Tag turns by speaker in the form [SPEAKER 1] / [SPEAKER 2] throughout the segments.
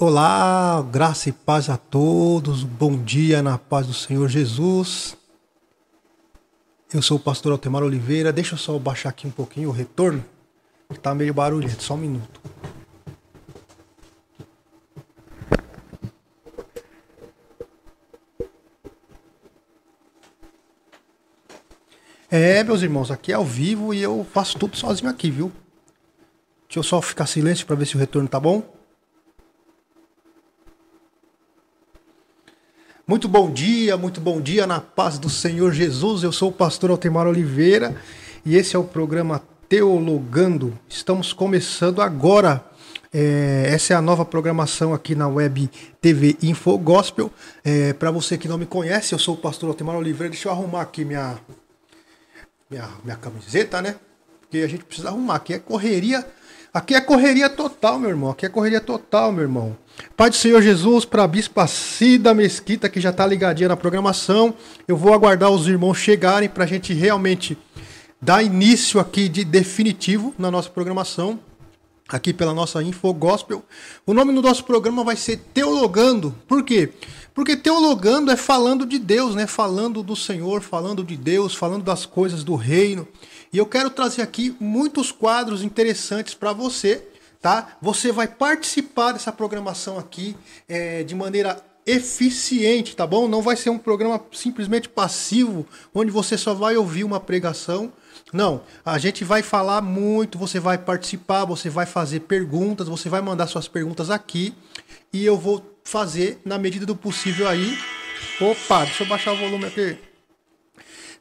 [SPEAKER 1] Olá, graça e paz a todos. Bom dia na paz do Senhor Jesus. Eu sou o pastor Altemar Oliveira. Deixa eu só baixar aqui um pouquinho o retorno, que tá meio barulhento. Só um minuto. É, meus irmãos, aqui é ao vivo e eu faço tudo sozinho aqui, viu? Deixa eu só ficar silêncio para ver se o retorno tá bom. Muito bom dia, muito bom dia na paz do Senhor Jesus. Eu sou o pastor Altemar Oliveira e esse é o programa Teologando. Estamos começando agora. É, essa é a nova programação aqui na web TV Info Gospel. É, Para você que não me conhece, eu sou o pastor Altemar Oliveira. Deixa eu arrumar aqui minha, minha, minha camiseta, né? Porque a gente precisa arrumar. Aqui é correria. Aqui é correria total, meu irmão. Aqui é correria total, meu irmão. Pai do Senhor Jesus, para a Bispa Cida Mesquita, que já está ligadinha na programação. Eu vou aguardar os irmãos chegarem para a gente realmente dar início aqui de definitivo na nossa programação, aqui pela nossa Info Gospel. O nome do nosso programa vai ser Teologando. Por quê? Porque teologando é falando de Deus, né? Falando do Senhor, falando de Deus, falando das coisas do reino. E eu quero trazer aqui muitos quadros interessantes para você tá? Você vai participar dessa programação aqui é, de maneira eficiente, tá bom? Não vai ser um programa simplesmente passivo, onde você só vai ouvir uma pregação. Não, a gente vai falar muito, você vai participar, você vai fazer perguntas, você vai mandar suas perguntas aqui e eu vou fazer na medida do possível aí. Opa, deixa eu baixar o volume aqui.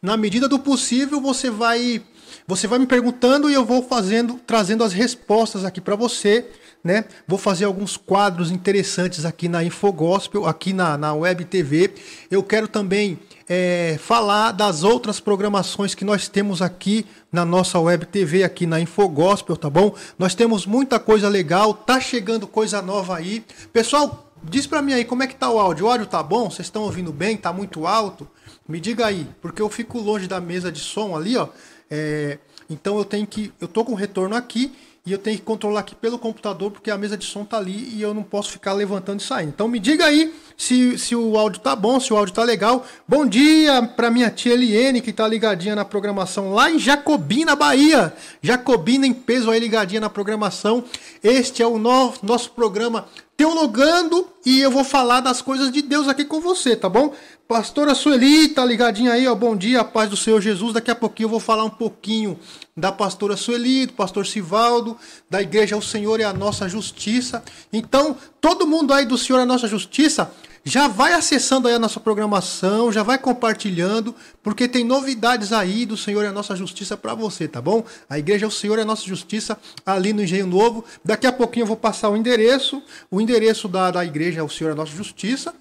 [SPEAKER 1] Na medida do possível, você vai você vai me perguntando e eu vou fazendo, trazendo as respostas aqui para você, né? Vou fazer alguns quadros interessantes aqui na Infogospel, aqui na, na Web TV. Eu quero também é, falar das outras programações que nós temos aqui na nossa Web TV, aqui na Infogospel, tá bom? Nós temos muita coisa legal, tá chegando coisa nova aí. Pessoal, diz para mim aí como é que tá o áudio. O áudio tá bom? Vocês estão ouvindo bem? Tá muito alto? Me diga aí, porque eu fico longe da mesa de som ali, ó. É, então eu tenho que. Eu tô com retorno aqui e eu tenho que controlar aqui pelo computador porque a mesa de som tá ali e eu não posso ficar levantando e saindo. Então me diga aí se, se o áudio tá bom, se o áudio tá legal. Bom dia para minha tia Eliene que tá ligadinha na programação lá em Jacobina, Bahia. Jacobina em peso aí ligadinha na programação. Este é o no, nosso programa Teologando e eu vou falar das coisas de Deus aqui com você, tá bom? Pastora Sueli, tá ligadinha aí, ó. Bom dia, paz do Senhor Jesus. Daqui a pouquinho eu vou falar um pouquinho da pastora Sueli, do pastor Sivaldo, da igreja O Senhor é a nossa justiça. Então, todo mundo aí do Senhor é a nossa justiça, já vai acessando aí a nossa programação, já vai compartilhando, porque tem novidades aí do Senhor é a nossa justiça para você, tá bom? A igreja O Senhor é a nossa justiça ali no Engenho Novo. Daqui a pouquinho eu vou passar o endereço, o endereço da, da igreja O Senhor é a nossa justiça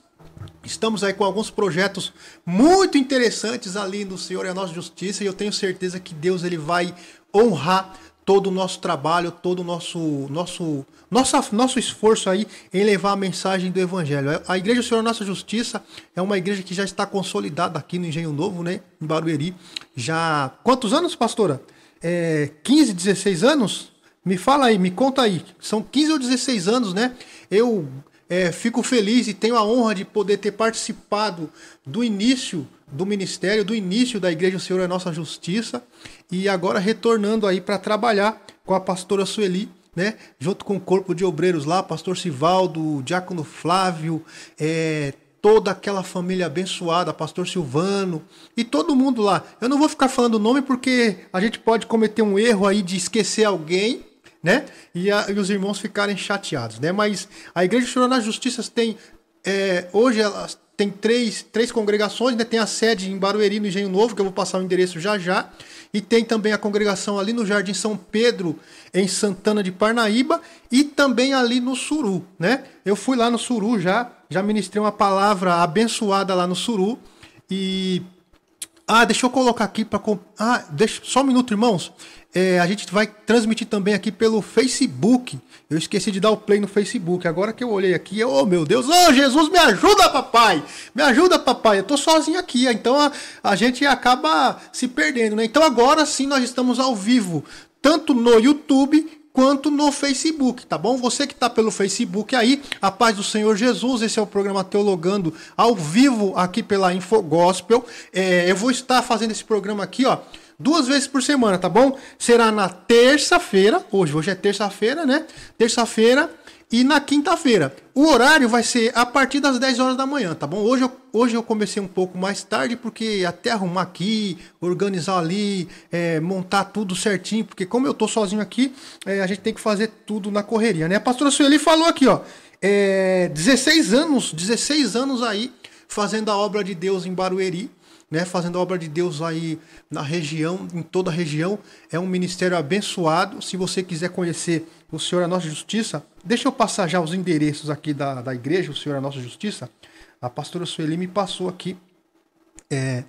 [SPEAKER 1] Estamos aí com alguns projetos muito interessantes ali no Senhor e a nossa justiça e eu tenho certeza que Deus ele vai honrar todo o nosso trabalho, todo o nosso nosso nosso nosso esforço aí em levar a mensagem do evangelho. A igreja Senhor Nossa Justiça é uma igreja que já está consolidada aqui no Engenho Novo, né, em Barueri. Já quantos anos, pastora? É, 15, 16 anos? Me fala aí, me conta aí. São 15 ou 16 anos, né? Eu é, fico feliz e tenho a honra de poder ter participado do início do ministério, do início da Igreja Senhor é Nossa Justiça e agora retornando aí para trabalhar com a pastora Sueli, né? Junto com o corpo de obreiros lá, pastor Sivaldo, diácono Flávio, é, toda aquela família abençoada, pastor Silvano e todo mundo lá. Eu não vou ficar falando o nome porque a gente pode cometer um erro aí de esquecer alguém né? E, a, e os irmãos ficarem chateados, né? Mas a Igreja Senhor na Justiça tem é, hoje ela tem três, três congregações, né? Tem a sede em Barueri, no Engenho Novo, que eu vou passar o endereço já já. E tem também a congregação ali no Jardim São Pedro, em Santana de Parnaíba, e também ali no Suru, né? Eu fui lá no Suru já, já ministrei uma palavra abençoada lá no Suru. E ah, deixa eu colocar aqui para. Ah, deixa só um minuto, irmãos. É, a gente vai transmitir também aqui pelo Facebook. Eu esqueci de dar o play no Facebook. Agora que eu olhei aqui, oh meu Deus, oh Jesus, me ajuda, papai! Me ajuda, papai! Eu tô sozinho aqui, então a, a gente acaba se perdendo, né? Então agora sim nós estamos ao vivo, tanto no YouTube quanto no Facebook, tá bom? Você que está pelo Facebook aí, a paz do Senhor Jesus, esse é o programa Teologando ao vivo aqui pela Infogospel. É, eu vou estar fazendo esse programa aqui, ó, duas vezes por semana, tá bom? Será na terça-feira, hoje, hoje é terça-feira, né? Terça-feira e na quinta-feira. O horário vai ser a partir das 10 horas da manhã, tá bom? Hoje eu, hoje eu comecei um pouco mais tarde, porque até arrumar aqui, organizar ali, é, montar tudo certinho, porque como eu tô sozinho aqui, é, a gente tem que fazer tudo na correria, né? A pastora Sueli falou aqui, ó, é, 16 anos, 16 anos aí, fazendo a obra de Deus em Barueri, né, fazendo a obra de Deus aí na região, em toda a região. É um ministério abençoado. Se você quiser conhecer o Senhor a Nossa Justiça, deixa eu passar já os endereços aqui da, da igreja, o Senhor a Nossa Justiça. A pastora Sueli me passou aqui é,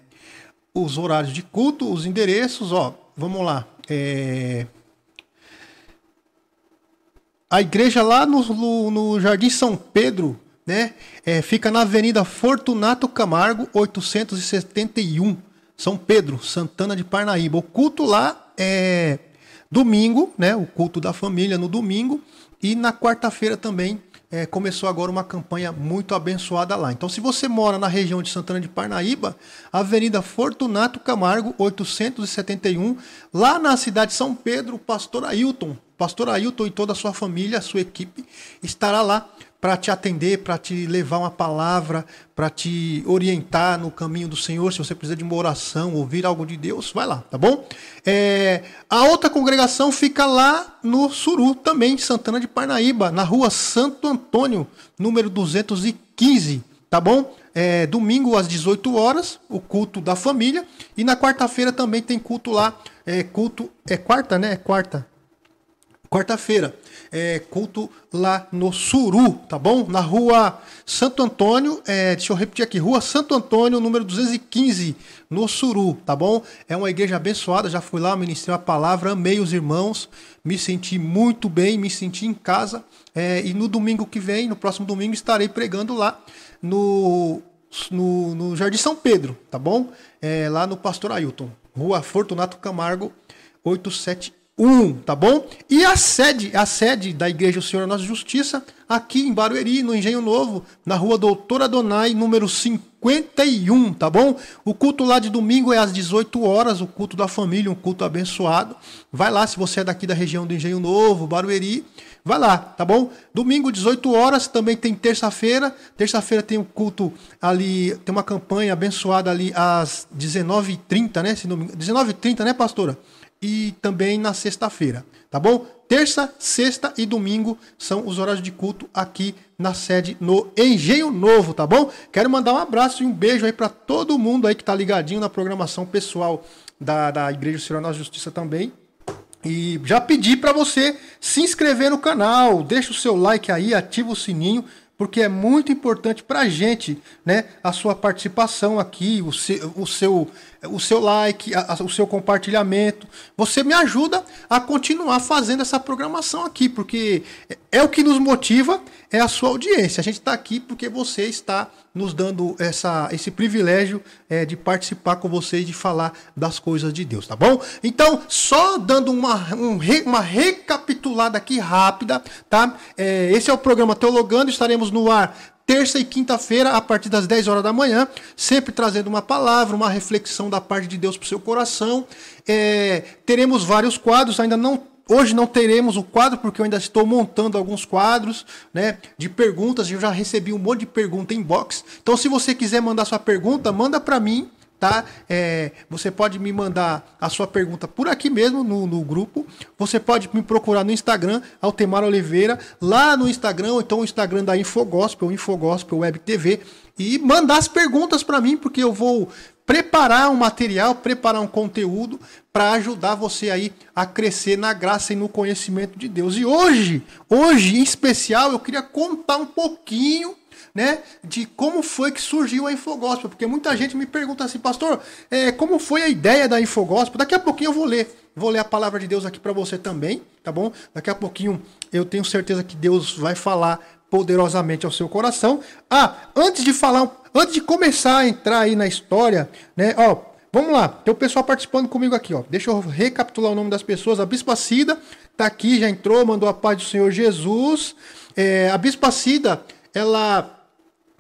[SPEAKER 1] os horários de culto, os endereços, ó, vamos lá. É, a igreja lá no, no, no Jardim São Pedro, né? É, fica na Avenida Fortunato Camargo, 871, São Pedro, Santana de Parnaíba. O culto lá é domingo, né? O culto da família no domingo e na quarta-feira também é, começou agora uma campanha muito abençoada lá. Então, se você mora na região de Santana de Parnaíba, Avenida Fortunato Camargo, 871, lá na cidade de São Pedro, o pastor Ailton, pastor Ailton e toda a sua família, a sua equipe, estará lá para te atender, para te levar uma palavra, para te orientar no caminho do Senhor. Se você precisa de uma oração, ouvir algo de Deus, vai lá, tá bom? É, a outra congregação fica lá no Suru, também, Santana de Parnaíba, na rua Santo Antônio, número 215, tá bom? É, domingo às 18 horas, o culto da família. E na quarta-feira também tem culto lá. É culto. É quarta, né? É quarta. Quarta-feira é, culto lá no Suru, tá bom? Na rua Santo Antônio, é, deixa eu repetir aqui, rua Santo Antônio, número 215, no Suru, tá bom? É uma igreja abençoada, já fui lá, ministrei a palavra, amei os irmãos, me senti muito bem, me senti em casa. É, e no domingo que vem, no próximo domingo, estarei pregando lá no, no, no Jardim São Pedro, tá bom? É, lá no Pastor Ailton, rua Fortunato Camargo, 87 1, tá bom? E a sede, a sede da Igreja do Senhor Nossa Justiça, aqui em Barueri, no Engenho Novo, na rua Doutora Adonai, número 51, tá bom? O culto lá de domingo é às 18 horas, o culto da família, um culto abençoado. Vai lá, se você é daqui da região do Engenho Novo, Barueri, vai lá, tá bom? Domingo, 18 horas, também tem terça-feira. Terça-feira tem um culto ali, tem uma campanha abençoada ali às 19h30, né? 19h30, né, pastora? E também na sexta-feira, tá bom? Terça, sexta e domingo são os horários de culto aqui na sede no Engenho Novo, tá bom? Quero mandar um abraço e um beijo aí para todo mundo aí que tá ligadinho na programação pessoal da, da Igreja Senhor Nossa Justiça também. E já pedi para você se inscrever no canal, deixa o seu like aí, ativa o sininho porque é muito importante para gente, né, a sua participação aqui, o seu, o seu, o seu like, a, o seu compartilhamento. Você me ajuda a continuar fazendo essa programação aqui, porque é o que nos motiva, é a sua audiência. A gente está aqui porque você está nos dando essa, esse privilégio é, de participar com vocês, de falar das coisas de Deus, tá bom? Então, só dando uma, um, uma recapitulada aqui rápida, tá? É, esse é o programa Teologando, estaremos no ar terça e quinta-feira, a partir das 10 horas da manhã, sempre trazendo uma palavra, uma reflexão da parte de Deus para o seu coração. É, teremos vários quadros, ainda não Hoje não teremos o quadro, porque eu ainda estou montando alguns quadros né, de perguntas. Eu já recebi um monte de pergunta em box. Então, se você quiser mandar sua pergunta, manda para mim. Tá? É, você pode me mandar a sua pergunta por aqui mesmo no, no grupo. Você pode me procurar no Instagram, Altemar Oliveira, lá no Instagram, ou então o Instagram da Infogospel, Infogospel Web TV, e mandar as perguntas para mim, porque eu vou preparar um material, preparar um conteúdo para ajudar você aí a crescer na graça e no conhecimento de Deus. E hoje, hoje em especial, eu queria contar um pouquinho né, de como foi que surgiu a Infogospel, porque muita gente me pergunta assim, pastor, é, como foi a ideia da Infogospel? Daqui a pouquinho eu vou ler, vou ler a palavra de Deus aqui para você também, tá bom? Daqui a pouquinho eu tenho certeza que Deus vai falar poderosamente ao seu coração. Ah, antes de falar, antes de começar a entrar aí na história, né? Ó, vamos lá. Tem o pessoal participando comigo aqui, ó. Deixa eu recapitular o nome das pessoas. A Bispa Cida tá aqui, já entrou, mandou a paz do Senhor Jesus. É, a Bispa Cida, ela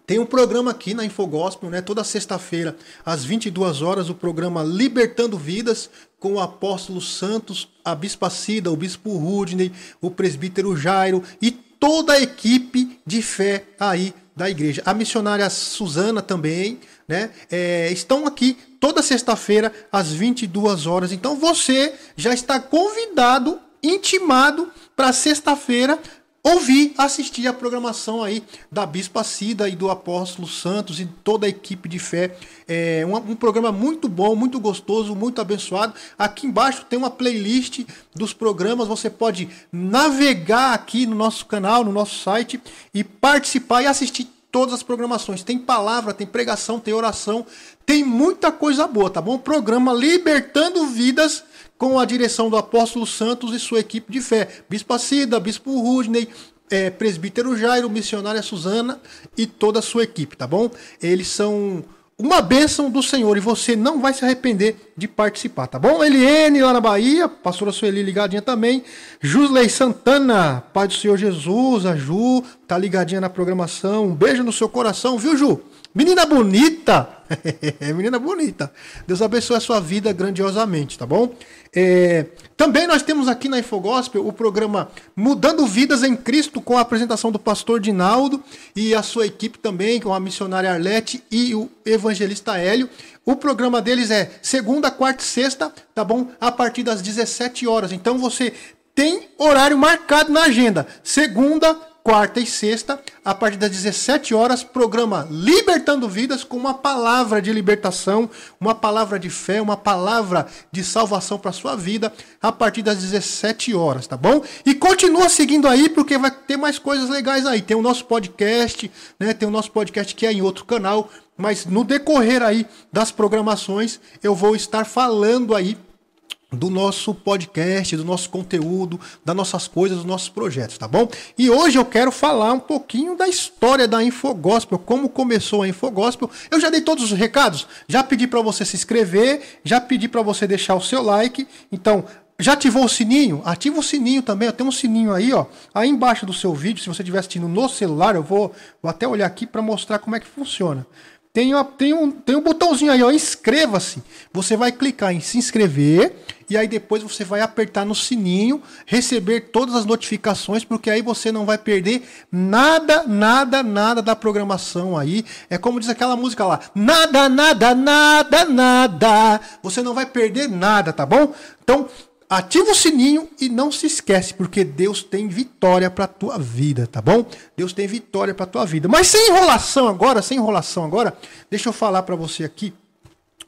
[SPEAKER 1] tem um programa aqui na Infogospel, né? Toda sexta-feira, às 22 horas, o programa Libertando Vidas, com o apóstolo Santos, a Bispa Cida, o Bispo Rudney, o presbítero Jairo e toda a equipe de fé aí da igreja. A missionária Suzana também, né? É, estão aqui toda sexta-feira, às 22 horas. Então você já está convidado, intimado para sexta-feira ouvir, assistir a programação aí da Bispa Cida e do Apóstolo Santos e toda a equipe de fé. É um, um, programa muito bom, muito gostoso, muito abençoado. Aqui embaixo tem uma playlist dos programas. Você pode navegar aqui no nosso canal, no nosso site e participar e assistir todas as programações. Tem palavra, tem pregação, tem oração, tem muita coisa boa, tá bom? Programa Libertando Vidas com a direção do apóstolo Santos e sua equipe de fé. Bispo Cida, Bispo Rudney, é, presbítero Jairo, missionária Suzana e toda a sua equipe, tá bom? Eles são uma bênção do Senhor e você não vai se arrepender de participar, tá bom? Eliene lá na Bahia, pastora Sueli ligadinha também. Jusley Santana, Pai do Senhor Jesus, a Ju, tá ligadinha na programação. Um beijo no seu coração, viu, Ju? Menina bonita! Menina bonita. Deus abençoe a sua vida grandiosamente, tá bom? É, também nós temos aqui na Infogospel o programa Mudando Vidas em Cristo, com a apresentação do pastor Dinaldo e a sua equipe também, com a missionária Arlete e o evangelista Hélio. O programa deles é segunda, quarta e sexta, tá bom? A partir das 17 horas. Então você tem horário marcado na agenda. Segunda, quarta e sexta, a partir das 17 horas, programa Libertando Vidas com uma palavra de libertação, uma palavra de fé, uma palavra de salvação para sua vida, a partir das 17 horas, tá bom? E continua seguindo aí porque vai ter mais coisas legais aí. Tem o nosso podcast, né? Tem o nosso podcast que é em outro canal, mas no decorrer aí das programações eu vou estar falando aí do nosso podcast, do nosso conteúdo, das nossas coisas, dos nossos projetos, tá bom? E hoje eu quero falar um pouquinho da história da Infogospel, como começou a Infogospel. Eu já dei todos os recados, já pedi para você se inscrever, já pedi para você deixar o seu like. Então, já ativou o sininho? Ativa o sininho também. Tem um sininho aí, ó, aí embaixo do seu vídeo. Se você estiver assistindo no celular, eu vou, vou até olhar aqui para mostrar como é que funciona. Tem, tem, um, tem um botãozinho aí, ó, inscreva-se. Você vai clicar em se inscrever e aí depois você vai apertar no sininho, receber todas as notificações, porque aí você não vai perder nada, nada, nada da programação aí. É como diz aquela música lá: nada, nada, nada, nada. Você não vai perder nada, tá bom? Então, ativa o sininho e não se esquece, porque Deus tem vitória para tua vida, tá bom? Deus tem vitória para tua vida. Mas sem enrolação agora, sem enrolação agora, deixa eu falar para você aqui.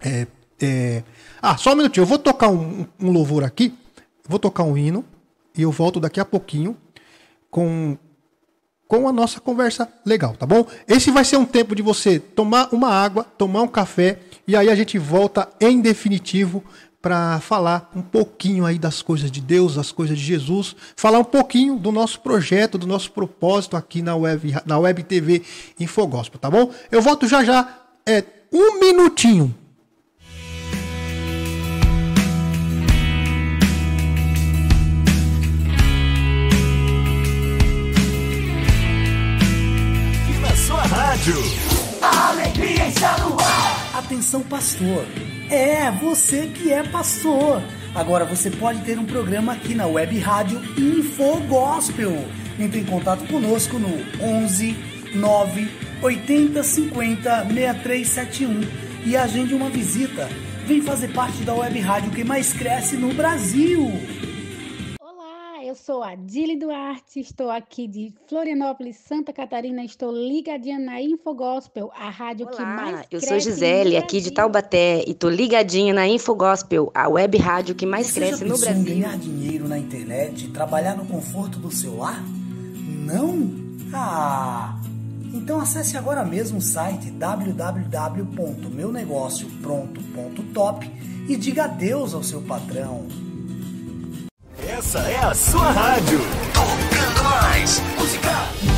[SPEAKER 1] É, é, ah, só um minutinho. Eu vou tocar um, um louvor aqui. Vou tocar um hino. E eu volto daqui a pouquinho com, com a nossa conversa legal, tá bom? Esse vai ser um tempo de você tomar uma água, tomar um café. E aí a gente volta em definitivo para falar um pouquinho aí das coisas de Deus, das coisas de Jesus, falar um pouquinho do nosso projeto, do nosso propósito aqui na web, na web TV Infogospel, tá bom? Eu volto já já, é um minutinho.
[SPEAKER 2] rádio. A alegria está no ar. Atenção, pastor. É, você que é pastor. Agora você pode ter um programa aqui na web rádio Info Gospel. Entre em contato conosco no 11 9 80 50 6371 e agende uma visita. Vem fazer parte da web rádio que mais cresce no Brasil
[SPEAKER 3] eu sou a Dili Duarte, estou aqui de Florianópolis, Santa Catarina, estou ligadinha na Infogospel, a rádio
[SPEAKER 4] Olá,
[SPEAKER 3] que mais
[SPEAKER 4] eu sou Gisele, aqui de Taubaté, e estou ligadinha na Infogospel, a web rádio que mais
[SPEAKER 2] Você
[SPEAKER 4] cresce
[SPEAKER 2] já
[SPEAKER 4] no Brasil.
[SPEAKER 2] ganhar dinheiro na internet e trabalhar no conforto do seu lar? Não? Ah! Então acesse agora mesmo o site www.meunegociopronto.top e diga adeus ao seu patrão.
[SPEAKER 5] Essa é a sua rádio. Tocando mais música.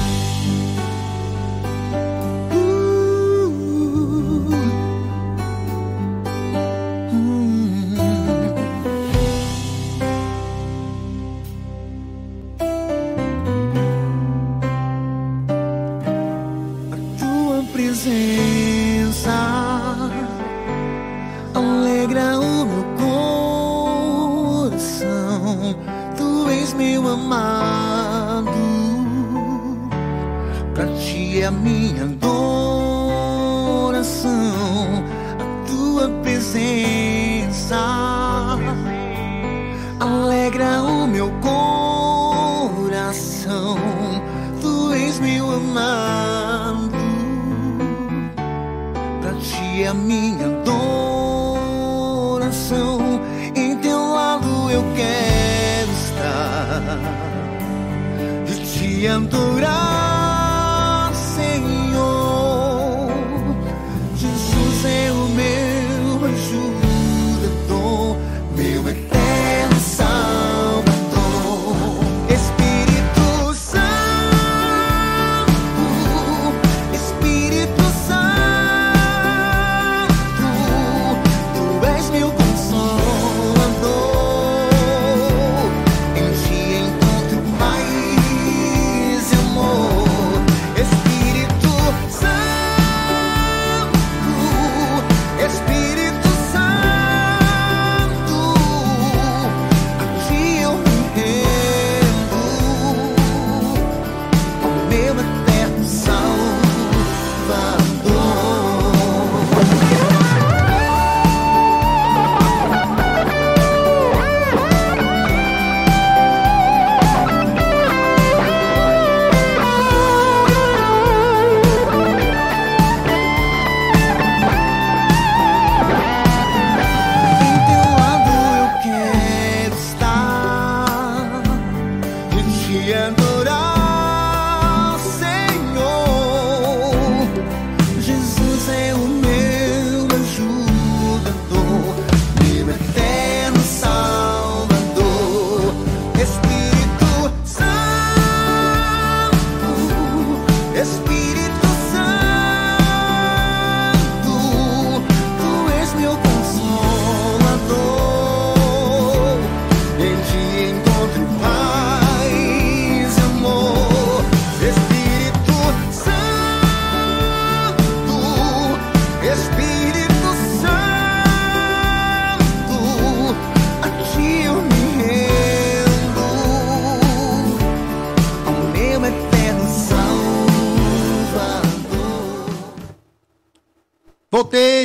[SPEAKER 6] A minha adoração. Em teu lado eu quero estar e te adorar,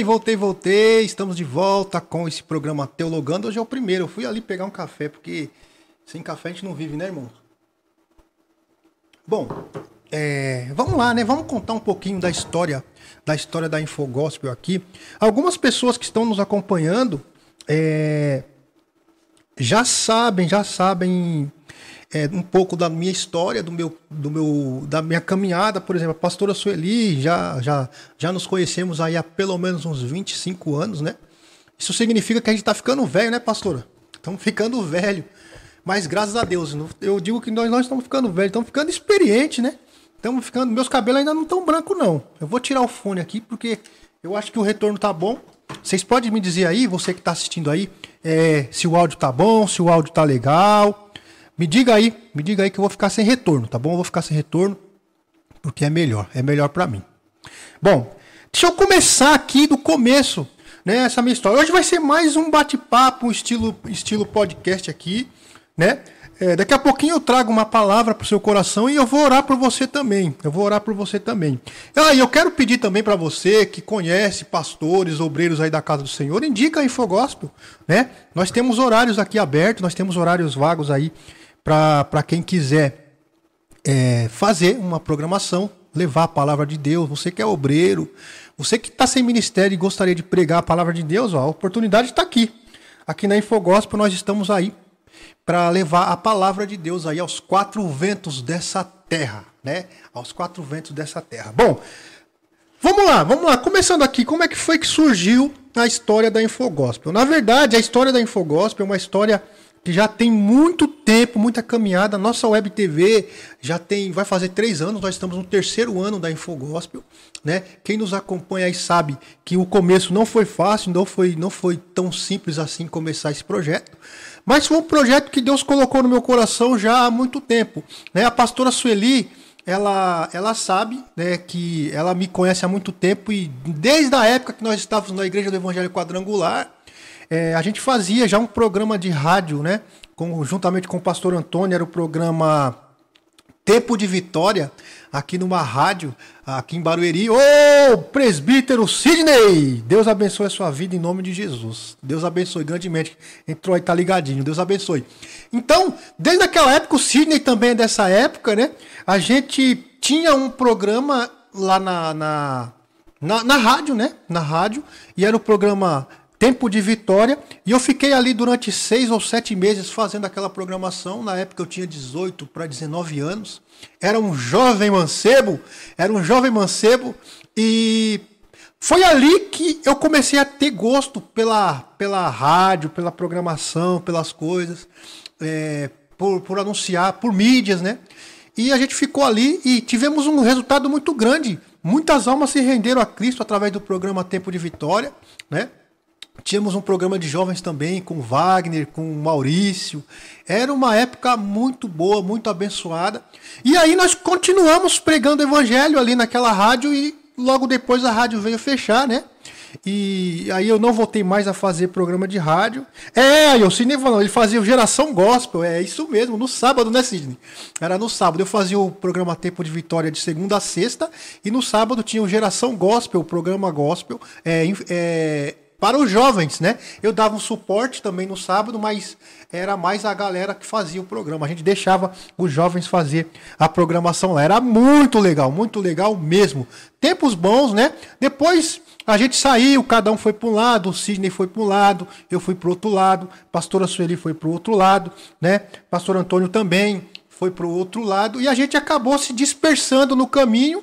[SPEAKER 1] Voltei, voltei. Estamos de volta com esse programa Teologando. Hoje é o primeiro. Eu fui ali pegar um café, porque sem café a gente não vive, né, irmão? Bom, é, vamos lá, né? Vamos contar um pouquinho da história, da história da Infogospel aqui. Algumas pessoas que estão nos acompanhando é, já sabem, já sabem é, um pouco da minha história, do meu, do meu, da minha caminhada, por exemplo, a pastora Sueli, já, já, já nos conhecemos aí há pelo menos uns 25 anos, né? Isso significa que a gente tá ficando velho, né, pastora? Estamos ficando velho. Mas graças a Deus, eu digo que nós, nós estamos ficando velhos, estamos ficando experientes, né? Estamos ficando. Meus cabelos ainda não estão brancos, não. Eu vou tirar o fone aqui, porque eu acho que o retorno tá bom. Vocês podem me dizer aí, você que está assistindo aí, é, se o áudio tá bom, se o áudio tá legal. Me diga aí, me diga aí que eu vou ficar sem retorno, tá bom? Eu vou ficar sem retorno, porque é melhor, é melhor para mim. Bom, deixa eu começar aqui do começo, né? Essa minha história. Hoje vai ser mais um bate-papo, estilo, estilo podcast aqui, né? É, daqui a pouquinho eu trago uma palavra para o seu coração e eu vou orar por você também. Eu vou orar por você também. Ah, e eu quero pedir também para você que conhece pastores, obreiros aí da casa do Senhor, indica a Infogospel, né? Nós temos horários aqui abertos, nós temos horários vagos aí para quem quiser é, fazer uma programação, levar a palavra de Deus. Você que é obreiro, você que está sem ministério e gostaria de pregar a palavra de Deus, ó, a oportunidade está aqui. Aqui na Infogospel nós estamos aí para levar a palavra de Deus aí aos quatro ventos dessa terra, né? Aos quatro ventos dessa terra. Bom, vamos lá, vamos lá. Começando aqui, como é que foi que surgiu a história da Infogospel? Na verdade, a história da Infogospel é uma história que já tem muito tempo, muita caminhada. Nossa web TV já tem, vai fazer três anos. Nós estamos no terceiro ano da Infogospel, né? Quem nos acompanha aí sabe que o começo não foi fácil, não foi, não foi tão simples assim começar esse projeto. Mas foi um projeto que Deus colocou no meu coração já há muito tempo. Né? A pastora Sueli, ela, ela sabe né, que ela me conhece há muito tempo e desde a época que nós estávamos na Igreja do Evangelho Quadrangular, é, a gente fazia já um programa de rádio, né? Com, juntamente com o pastor Antônio, era o programa Tempo de Vitória, aqui numa rádio, aqui em Barueri. Ô, presbítero Sidney! Deus abençoe a sua vida em nome de Jesus. Deus abençoe grandemente. Entrou aí, tá ligadinho. Deus abençoe. Então, desde aquela época, o Sidney também é dessa época, né? A gente tinha um programa lá na, na, na, na rádio, né? Na rádio. E era o programa Tempo de Vitória. E eu fiquei ali durante seis ou sete meses fazendo aquela programação. Na época eu tinha 18 para 19 anos. Era um jovem mancebo. Era um jovem mancebo. E foi ali que eu comecei a ter gosto pela, pela rádio, pela programação, pelas coisas, é, por, por anunciar, por mídias, né? E a gente ficou ali e tivemos um resultado muito grande. Muitas almas se renderam a Cristo através do programa Tempo de Vitória, né? Tínhamos um programa de jovens também com Wagner, com Maurício. Era uma época muito boa, muito abençoada. E aí nós continuamos pregando o evangelho ali naquela rádio e logo depois a rádio veio fechar, né? E aí eu não voltei mais a fazer programa de rádio. É, o Sidney falou, ele fazia o Geração Gospel, é isso mesmo, no sábado, né, Sidney? Era no sábado. Eu fazia o programa Tempo de Vitória de segunda a sexta, e no sábado tinha o Geração Gospel, o programa Gospel, é, é para os jovens, né? Eu dava um suporte também no sábado, mas era mais a galera que fazia o programa. A gente deixava os jovens fazer a programação lá. Era muito legal, muito legal mesmo. Tempos bons, né? Depois a gente saiu, cada um foi para um lado, o Sidney foi para um lado, eu fui para outro lado, pastora Sueli foi para o outro lado, né? Pastor Antônio também foi para o outro lado e a gente acabou se dispersando no caminho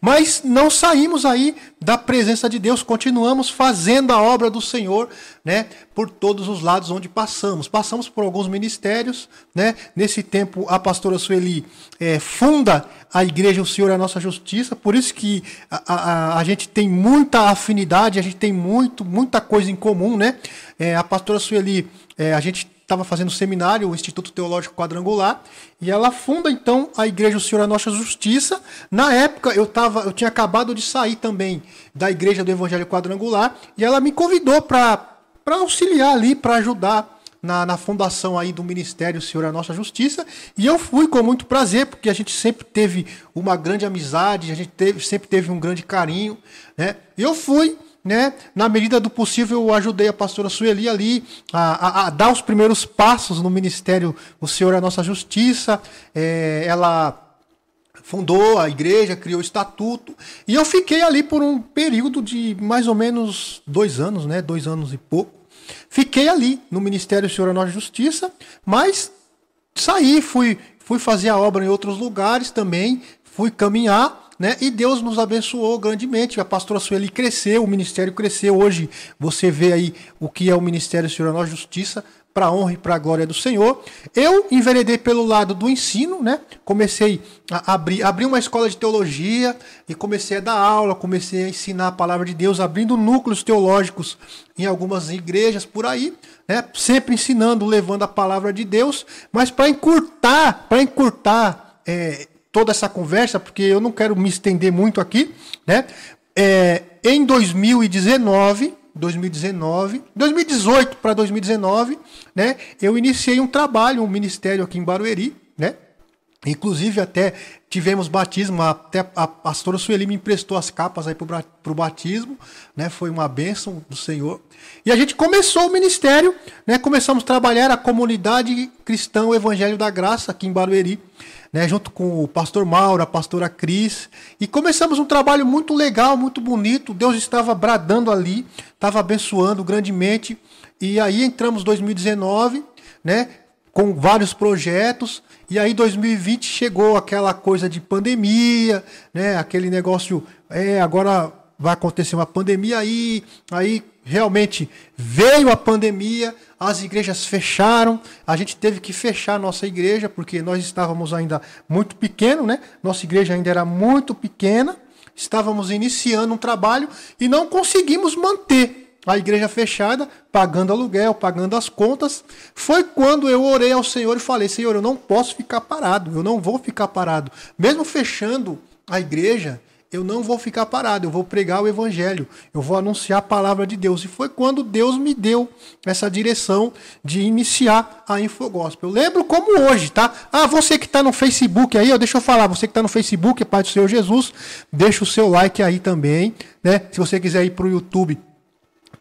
[SPEAKER 1] mas não saímos aí da presença de Deus, continuamos fazendo a obra do Senhor, né, por todos os lados onde passamos. Passamos por alguns ministérios, né? Nesse tempo a pastora Sueli é, funda a igreja O Senhor é a nossa justiça, por isso que a, a, a gente tem muita afinidade, a gente tem muito, muita coisa em comum, né? É, a pastora Sueli, é, a gente estava fazendo seminário, o Instituto Teológico Quadrangular, e ela funda então a Igreja O Senhor Nossa Justiça. Na época eu tava, eu tinha acabado de sair também da Igreja do Evangelho Quadrangular, e ela me convidou para auxiliar ali, para ajudar na, na fundação aí do Ministério Senhor a Nossa Justiça, e eu fui com muito prazer, porque a gente sempre teve uma grande amizade, a gente teve, sempre teve um grande carinho, né? E eu fui né? Na medida do possível, eu ajudei a pastora Sueli ali a, a, a dar os primeiros passos no ministério O Senhor é a Nossa Justiça. É, ela fundou a igreja, criou o estatuto. E eu fiquei ali por um período de mais ou menos dois anos, né? Dois anos e pouco. Fiquei ali no Ministério O Senhor é a Nossa Justiça, mas saí, fui, fui fazer a obra em outros lugares também, fui caminhar né? E Deus nos abençoou grandemente. A pastora Sueli cresceu, o ministério cresceu. Hoje você vê aí o que é o Ministério Senhor Nossa Justiça, para a honra e para a glória do Senhor. Eu enveredei pelo lado do ensino, né? Comecei a abrir, abrir uma escola de teologia e comecei a dar aula, comecei a ensinar a palavra de Deus, abrindo núcleos teológicos em algumas igrejas por aí, né? Sempre ensinando, levando a palavra de Deus, mas para encurtar, para encurtar é, toda essa conversa, porque eu não quero me estender muito aqui, né? É, em 2019, 2019, 2018 para 2019, né? Eu iniciei um trabalho, um ministério aqui em Barueri, né? Inclusive até tivemos batismo, até a pastora Sueli me emprestou as capas aí para o batismo, né? Foi uma bênção do Senhor. E a gente começou o ministério, né? Começamos a trabalhar a comunidade cristã, o Evangelho da Graça aqui em Barueri né, junto com o pastor Mauro, a pastora Cris, e começamos um trabalho muito legal, muito bonito. Deus estava bradando ali, estava abençoando grandemente. E aí entramos 2019, né, com vários projetos, e aí 2020 chegou aquela coisa de pandemia, né, aquele negócio, é, agora vai acontecer uma pandemia aí, aí realmente veio a pandemia, as igrejas fecharam, a gente teve que fechar a nossa igreja, porque nós estávamos ainda muito pequeno, né? Nossa igreja ainda era muito pequena, estávamos iniciando um trabalho e não conseguimos manter a igreja fechada, pagando aluguel, pagando as contas. Foi quando eu orei ao Senhor e falei: Senhor, eu não posso ficar parado, eu não vou ficar parado. Mesmo fechando a igreja, eu não vou ficar parado, eu vou pregar o evangelho, eu vou anunciar a palavra de Deus. E foi quando Deus me deu essa direção de iniciar a Infogospel. Eu lembro como hoje, tá? Ah, você que está no Facebook aí, ó, deixa eu falar, você que está no Facebook, Pai do Senhor Jesus, deixa o seu like aí também, né? Se você quiser ir para o YouTube,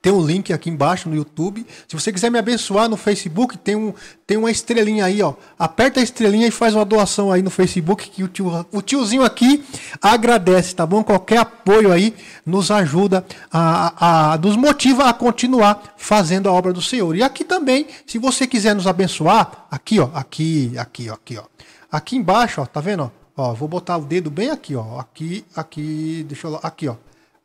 [SPEAKER 1] tem um link aqui embaixo no YouTube. Se você quiser me abençoar no Facebook, tem, um, tem uma estrelinha aí, ó. Aperta a estrelinha e faz uma doação aí no Facebook, que o, tio, o tiozinho aqui agradece, tá bom? Qualquer apoio aí nos ajuda, a, a, nos motiva a continuar fazendo a obra do Senhor. E aqui também, se você quiser nos abençoar, aqui, ó, aqui, aqui, ó, aqui, ó. Aqui embaixo, ó, tá vendo, ó? Vou botar o dedo bem aqui, ó. Aqui, aqui, deixa eu aqui, ó.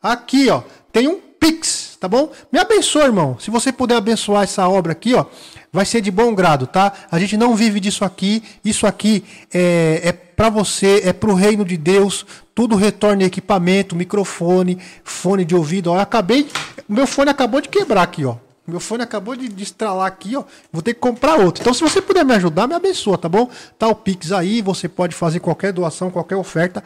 [SPEAKER 1] Aqui, ó, tem um Pix tá bom? Me abençoa, irmão. Se você puder abençoar essa obra aqui, ó, vai ser de bom grado, tá? A gente não vive disso aqui. Isso aqui é, é para você, é para o reino de Deus. Tudo retorna equipamento, microfone, fone de ouvido. Ó, eu acabei, meu fone acabou de quebrar aqui, ó. Meu fone acabou de, de estralar aqui, ó. Vou ter que comprar outro. Então, se você puder me ajudar, me abençoa, tá bom? Tá o Pix aí, você pode fazer qualquer doação, qualquer oferta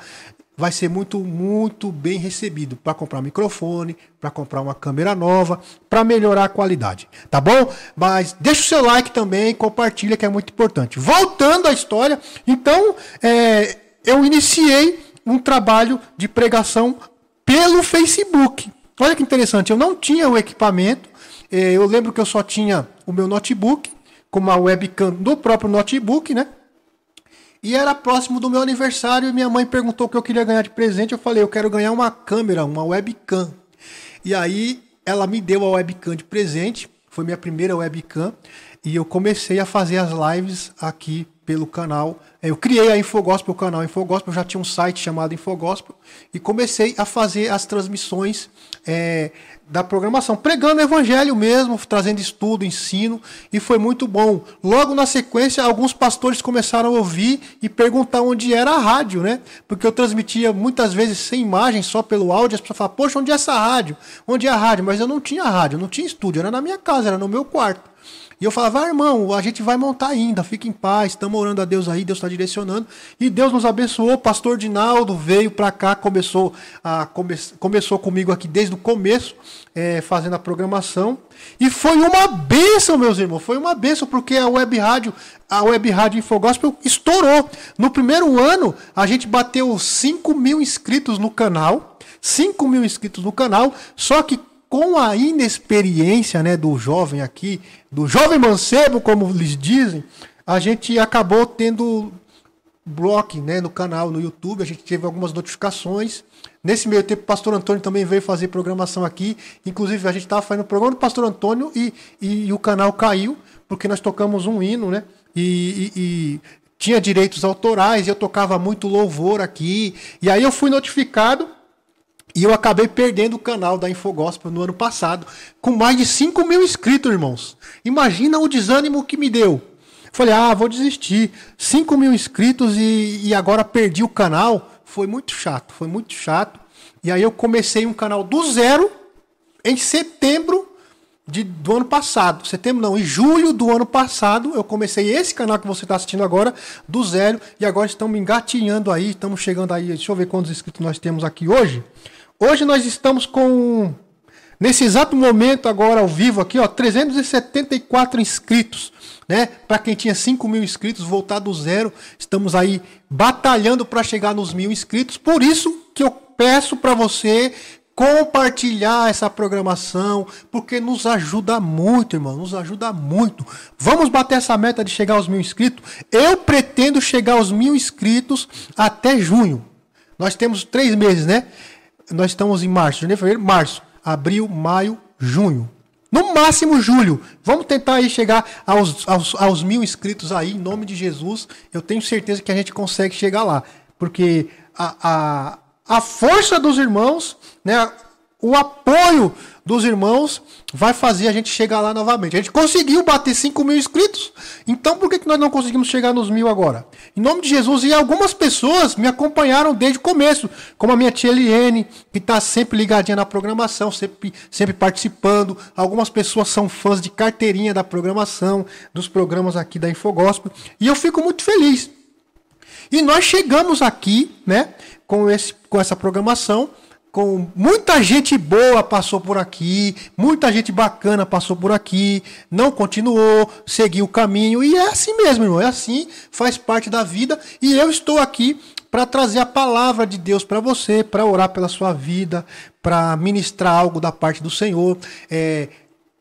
[SPEAKER 1] vai ser muito, muito bem recebido para comprar microfone, para comprar uma câmera nova, para melhorar a qualidade, tá bom? Mas deixa o seu like também, compartilha que é muito importante. Voltando à história, então é, eu iniciei um trabalho de pregação pelo Facebook. Olha que interessante, eu não tinha o equipamento, é, eu lembro que eu só tinha o meu notebook, com uma webcam do próprio notebook, né? E era próximo do meu aniversário e minha mãe perguntou o que eu queria ganhar de presente. Eu falei, eu quero ganhar uma câmera, uma webcam. E aí ela me deu a webcam de presente, foi minha primeira webcam, e eu comecei a fazer as lives aqui pelo canal. Eu criei a Infogospel, o canal Infogospel, já tinha um site chamado Infogospel, e comecei a fazer as transmissões é, da programação, pregando o evangelho mesmo, trazendo estudo, ensino, e foi muito bom. Logo na sequência, alguns pastores começaram a ouvir e perguntar onde era a rádio, né? Porque eu transmitia muitas vezes sem imagem, só pelo áudio, as pessoas falavam, poxa, onde é essa rádio? Onde é a rádio? Mas eu não tinha rádio, não tinha estúdio, era na minha casa, era no meu quarto. E eu falava, ah, irmão, a gente vai montar ainda, fica em paz, estamos orando a Deus aí, Deus está direcionando. E Deus nos abençoou, pastor Dinaldo veio para cá, começou, a, come, começou comigo aqui desde o começo, é, fazendo a programação. E foi uma benção, meus irmãos, foi uma benção, porque a web rádio, a web rádio Infogospel estourou. No primeiro ano, a gente bateu 5 mil inscritos no canal, 5 mil inscritos no canal, só que com a inexperiência né, do jovem aqui, do jovem mancebo, como lhes dizem, a gente acabou tendo bloco né, no canal, no YouTube, a gente teve algumas notificações. Nesse meio tempo, o pastor Antônio também veio fazer programação aqui. Inclusive, a gente estava fazendo o programa do pastor Antônio e, e, e, o canal caiu, porque nós tocamos um hino, né? E, e, tinha direitos autorais, e eu tocava muito louvor aqui. E aí eu fui notificado e eu acabei perdendo o canal da Infogospel no ano passado, com mais de 5 mil inscritos, irmãos. Imagina o desânimo que me deu. Falei, ah, vou desistir. 5 mil inscritos e, e agora perdi o canal. Foi muito chato, foi muito chato. E aí eu comecei um canal do zero em setembro de, do ano passado. Setembro não, em julho do ano passado eu comecei esse canal que você está assistindo agora, do zero. E agora estamos engatinhando aí, estamos chegando aí. Deixa eu ver quantos inscritos nós temos aqui hoje. Hoje nós estamos com, nesse exato momento, agora ao vivo aqui, ó, 374 inscritos. Né? Para quem tinha 5 mil inscritos, voltar do zero. Estamos aí batalhando para chegar nos mil inscritos. Por isso que eu peço para você compartilhar essa programação, porque nos ajuda muito, irmão, nos ajuda muito. Vamos bater essa meta de chegar aos mil inscritos. Eu pretendo chegar aos mil inscritos até junho. Nós temos três meses, né? Nós estamos em março, janeiro, fevereiro, março, abril, maio, junho. No máximo julho. Vamos tentar aí chegar aos, aos, aos mil inscritos aí, em nome de Jesus. Eu tenho certeza que a gente consegue chegar lá. Porque a, a, a força dos irmãos, né? o apoio dos irmãos vai fazer a gente chegar lá novamente. A gente conseguiu bater 5 mil inscritos, então por que, que nós não conseguimos chegar nos mil agora? Em nome de Jesus, e algumas pessoas me acompanharam desde o começo, como a minha tia Eliene, que está sempre ligadinha na programação, sempre, sempre participando. Algumas pessoas são fãs de carteirinha da programação, dos programas aqui da Infogospel, e eu fico muito feliz. E nós chegamos aqui, né, com, esse, com essa programação com muita gente boa passou por aqui, muita gente bacana passou por aqui, não continuou, seguiu o caminho e é assim mesmo, irmão, é assim, faz parte da vida e eu estou aqui para trazer a palavra de Deus para você, para orar pela sua vida, para ministrar algo da parte do Senhor. É,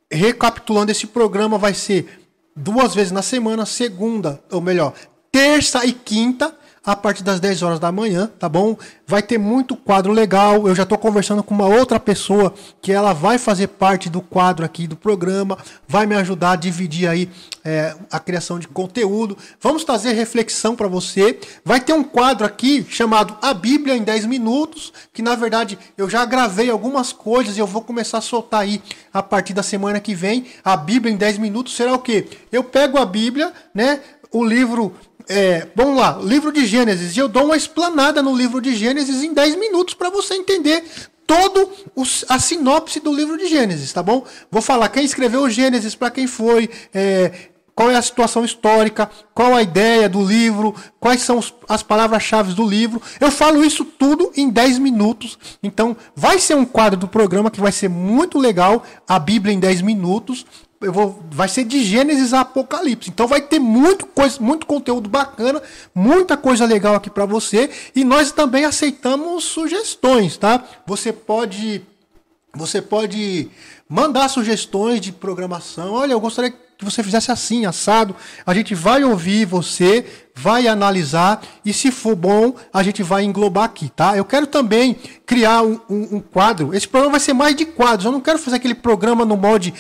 [SPEAKER 1] recapitulando, esse programa vai ser duas vezes na semana, segunda, ou melhor, terça e quinta a partir das 10 horas da manhã, tá bom? Vai ter muito quadro legal. Eu já estou conversando com uma outra pessoa que ela vai fazer parte do quadro aqui do programa, vai me ajudar a dividir aí é, a criação de conteúdo. Vamos trazer reflexão para você. Vai ter um quadro aqui chamado A Bíblia em 10 Minutos, que na verdade eu já gravei algumas coisas e eu vou começar a soltar aí a partir da semana que vem. A Bíblia em 10 minutos será o quê? Eu pego a Bíblia, né? O livro é, vamos lá, livro de Gênesis. E eu dou uma explanada no livro de Gênesis em 10 minutos para você entender todo a sinopse do livro de Gênesis, tá bom? Vou falar quem escreveu o Gênesis, para quem foi, é, qual é a situação histórica, qual a ideia do livro, quais são os, as palavras-chave do livro. Eu falo isso tudo em 10 minutos. Então, vai ser um quadro do programa que vai ser muito legal, a Bíblia em 10 minutos eu vou, vai ser de Gênesis a Apocalipse. Então vai ter muito coisa, muito conteúdo bacana, muita coisa legal aqui para você e nós também aceitamos sugestões, tá? Você pode você pode mandar sugestões de programação. Olha, eu gostaria que você fizesse assim, assado. A gente vai ouvir você, vai analisar e se for bom, a gente vai englobar aqui, tá? Eu quero também criar um, um, um quadro. Esse programa vai ser mais de quadros. Eu não quero fazer aquele programa no molde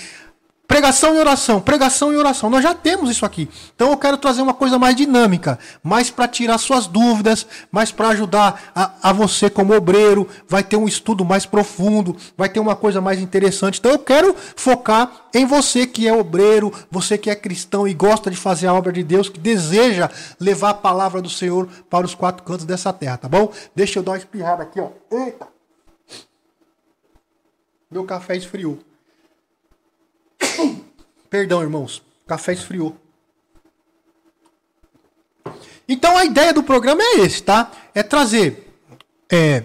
[SPEAKER 1] Pregação e oração, pregação e oração. Nós já temos isso aqui. Então eu quero trazer uma coisa mais dinâmica, mais para tirar suas dúvidas, mais para ajudar a, a, você como obreiro. Vai ter um estudo mais profundo, vai ter uma coisa mais interessante. Então eu quero focar em você que é obreiro, você que é cristão e gosta de fazer a obra de Deus, que deseja levar a palavra do Senhor para os quatro cantos dessa terra, tá bom? Deixa eu dar uma espirrada aqui, ó. Eita! Meu café esfriou. Perdão, irmãos. Café esfriou. Então a ideia do programa é esse, tá? É trazer é,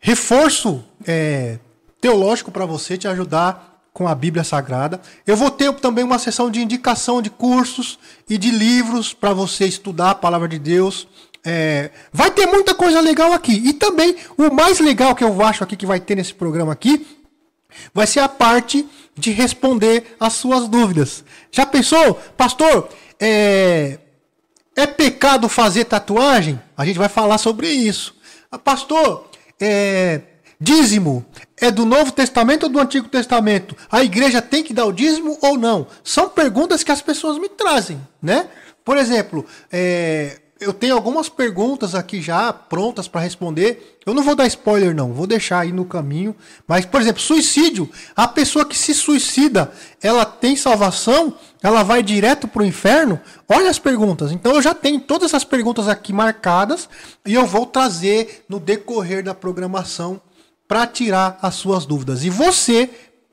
[SPEAKER 1] reforço é, teológico para você, te ajudar com a Bíblia Sagrada. Eu vou ter também uma sessão de indicação de cursos e de livros para você estudar a palavra de Deus. É, vai ter muita coisa legal aqui. E também o mais legal que eu acho aqui que vai ter nesse programa aqui vai ser a parte de responder as suas dúvidas. Já pensou, pastor? É, é pecado fazer tatuagem? A gente vai falar sobre isso. Ah, pastor, é, dízimo é do Novo Testamento ou do Antigo Testamento? A igreja tem que dar o dízimo ou não? São perguntas que as pessoas me trazem, né? Por exemplo, é, eu tenho algumas perguntas aqui já prontas para responder. Eu não vou dar spoiler, não, vou deixar aí no caminho. Mas, por exemplo, suicídio. A pessoa que se suicida, ela tem salvação? Ela vai direto para o inferno? Olha as perguntas. Então, eu já tenho todas essas perguntas aqui marcadas e eu vou trazer no decorrer da programação para tirar as suas dúvidas. E você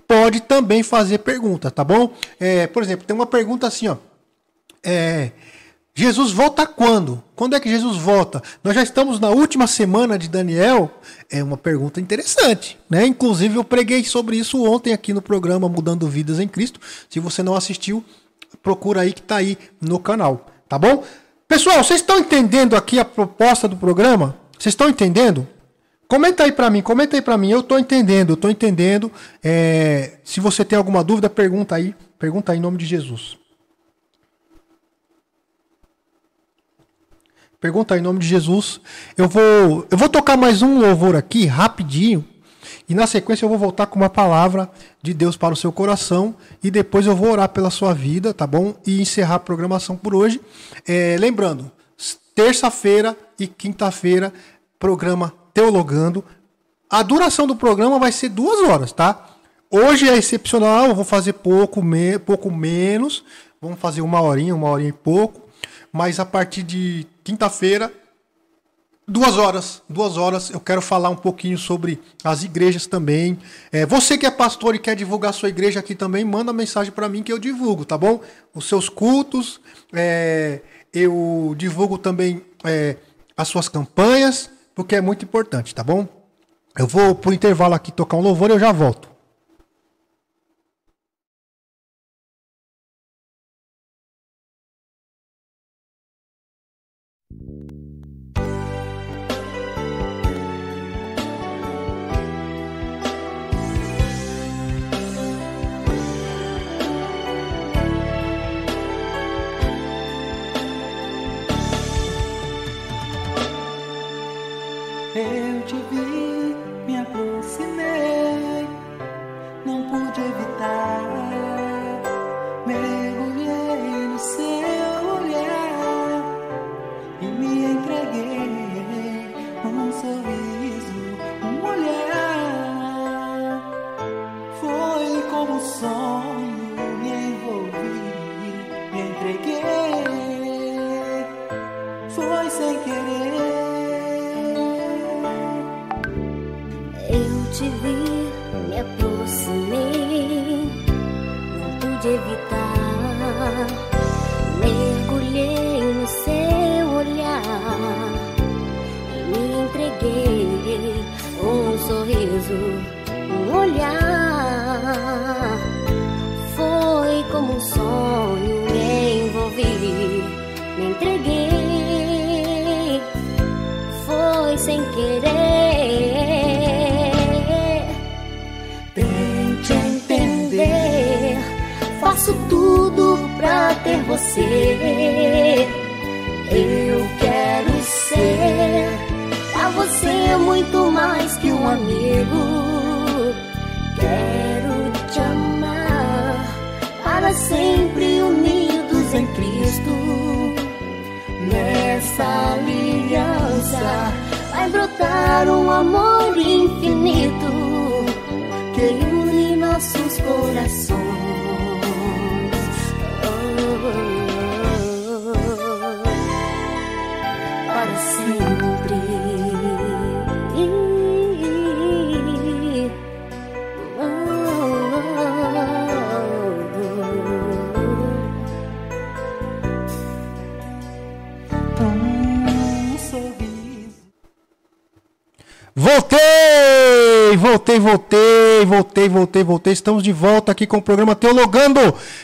[SPEAKER 1] pode também fazer perguntas, tá bom? É, por exemplo, tem uma pergunta assim, ó. É, Jesus volta quando? Quando é que Jesus volta? Nós já estamos na última semana de Daniel. É uma pergunta interessante, né? Inclusive eu preguei sobre isso ontem aqui no programa Mudando Vidas em Cristo. Se você não assistiu, procura aí que está aí no canal, tá bom? Pessoal, vocês estão entendendo aqui a proposta do programa? Vocês estão entendendo? Comenta aí para mim, comenta aí para mim. Eu estou entendendo, eu estou entendendo. É, se você tem alguma dúvida, pergunta aí, pergunta aí em nome de Jesus. Pergunta em nome de Jesus. Eu vou, eu vou tocar mais um louvor aqui, rapidinho. E na sequência eu vou voltar com uma palavra de Deus para o seu coração. E depois eu vou orar pela sua vida, tá bom? E encerrar a programação por hoje. É, lembrando, terça-feira e quinta-feira, programa Teologando. A duração do programa vai ser duas horas, tá? Hoje é excepcional, eu vou fazer pouco, me, pouco menos. Vamos fazer uma horinha, uma horinha e pouco. Mas a partir de quinta-feira, duas horas. Duas horas eu quero falar um pouquinho sobre as igrejas também. É, você que é pastor e quer divulgar sua igreja aqui também, manda mensagem para mim que eu divulgo, tá bom? Os seus cultos, é, eu divulgo também é, as suas campanhas, porque é muito importante, tá bom? Eu vou pro intervalo aqui tocar um louvor e eu já volto.
[SPEAKER 7] Eu
[SPEAKER 1] Estamos de volta aqui com o programa Teologando.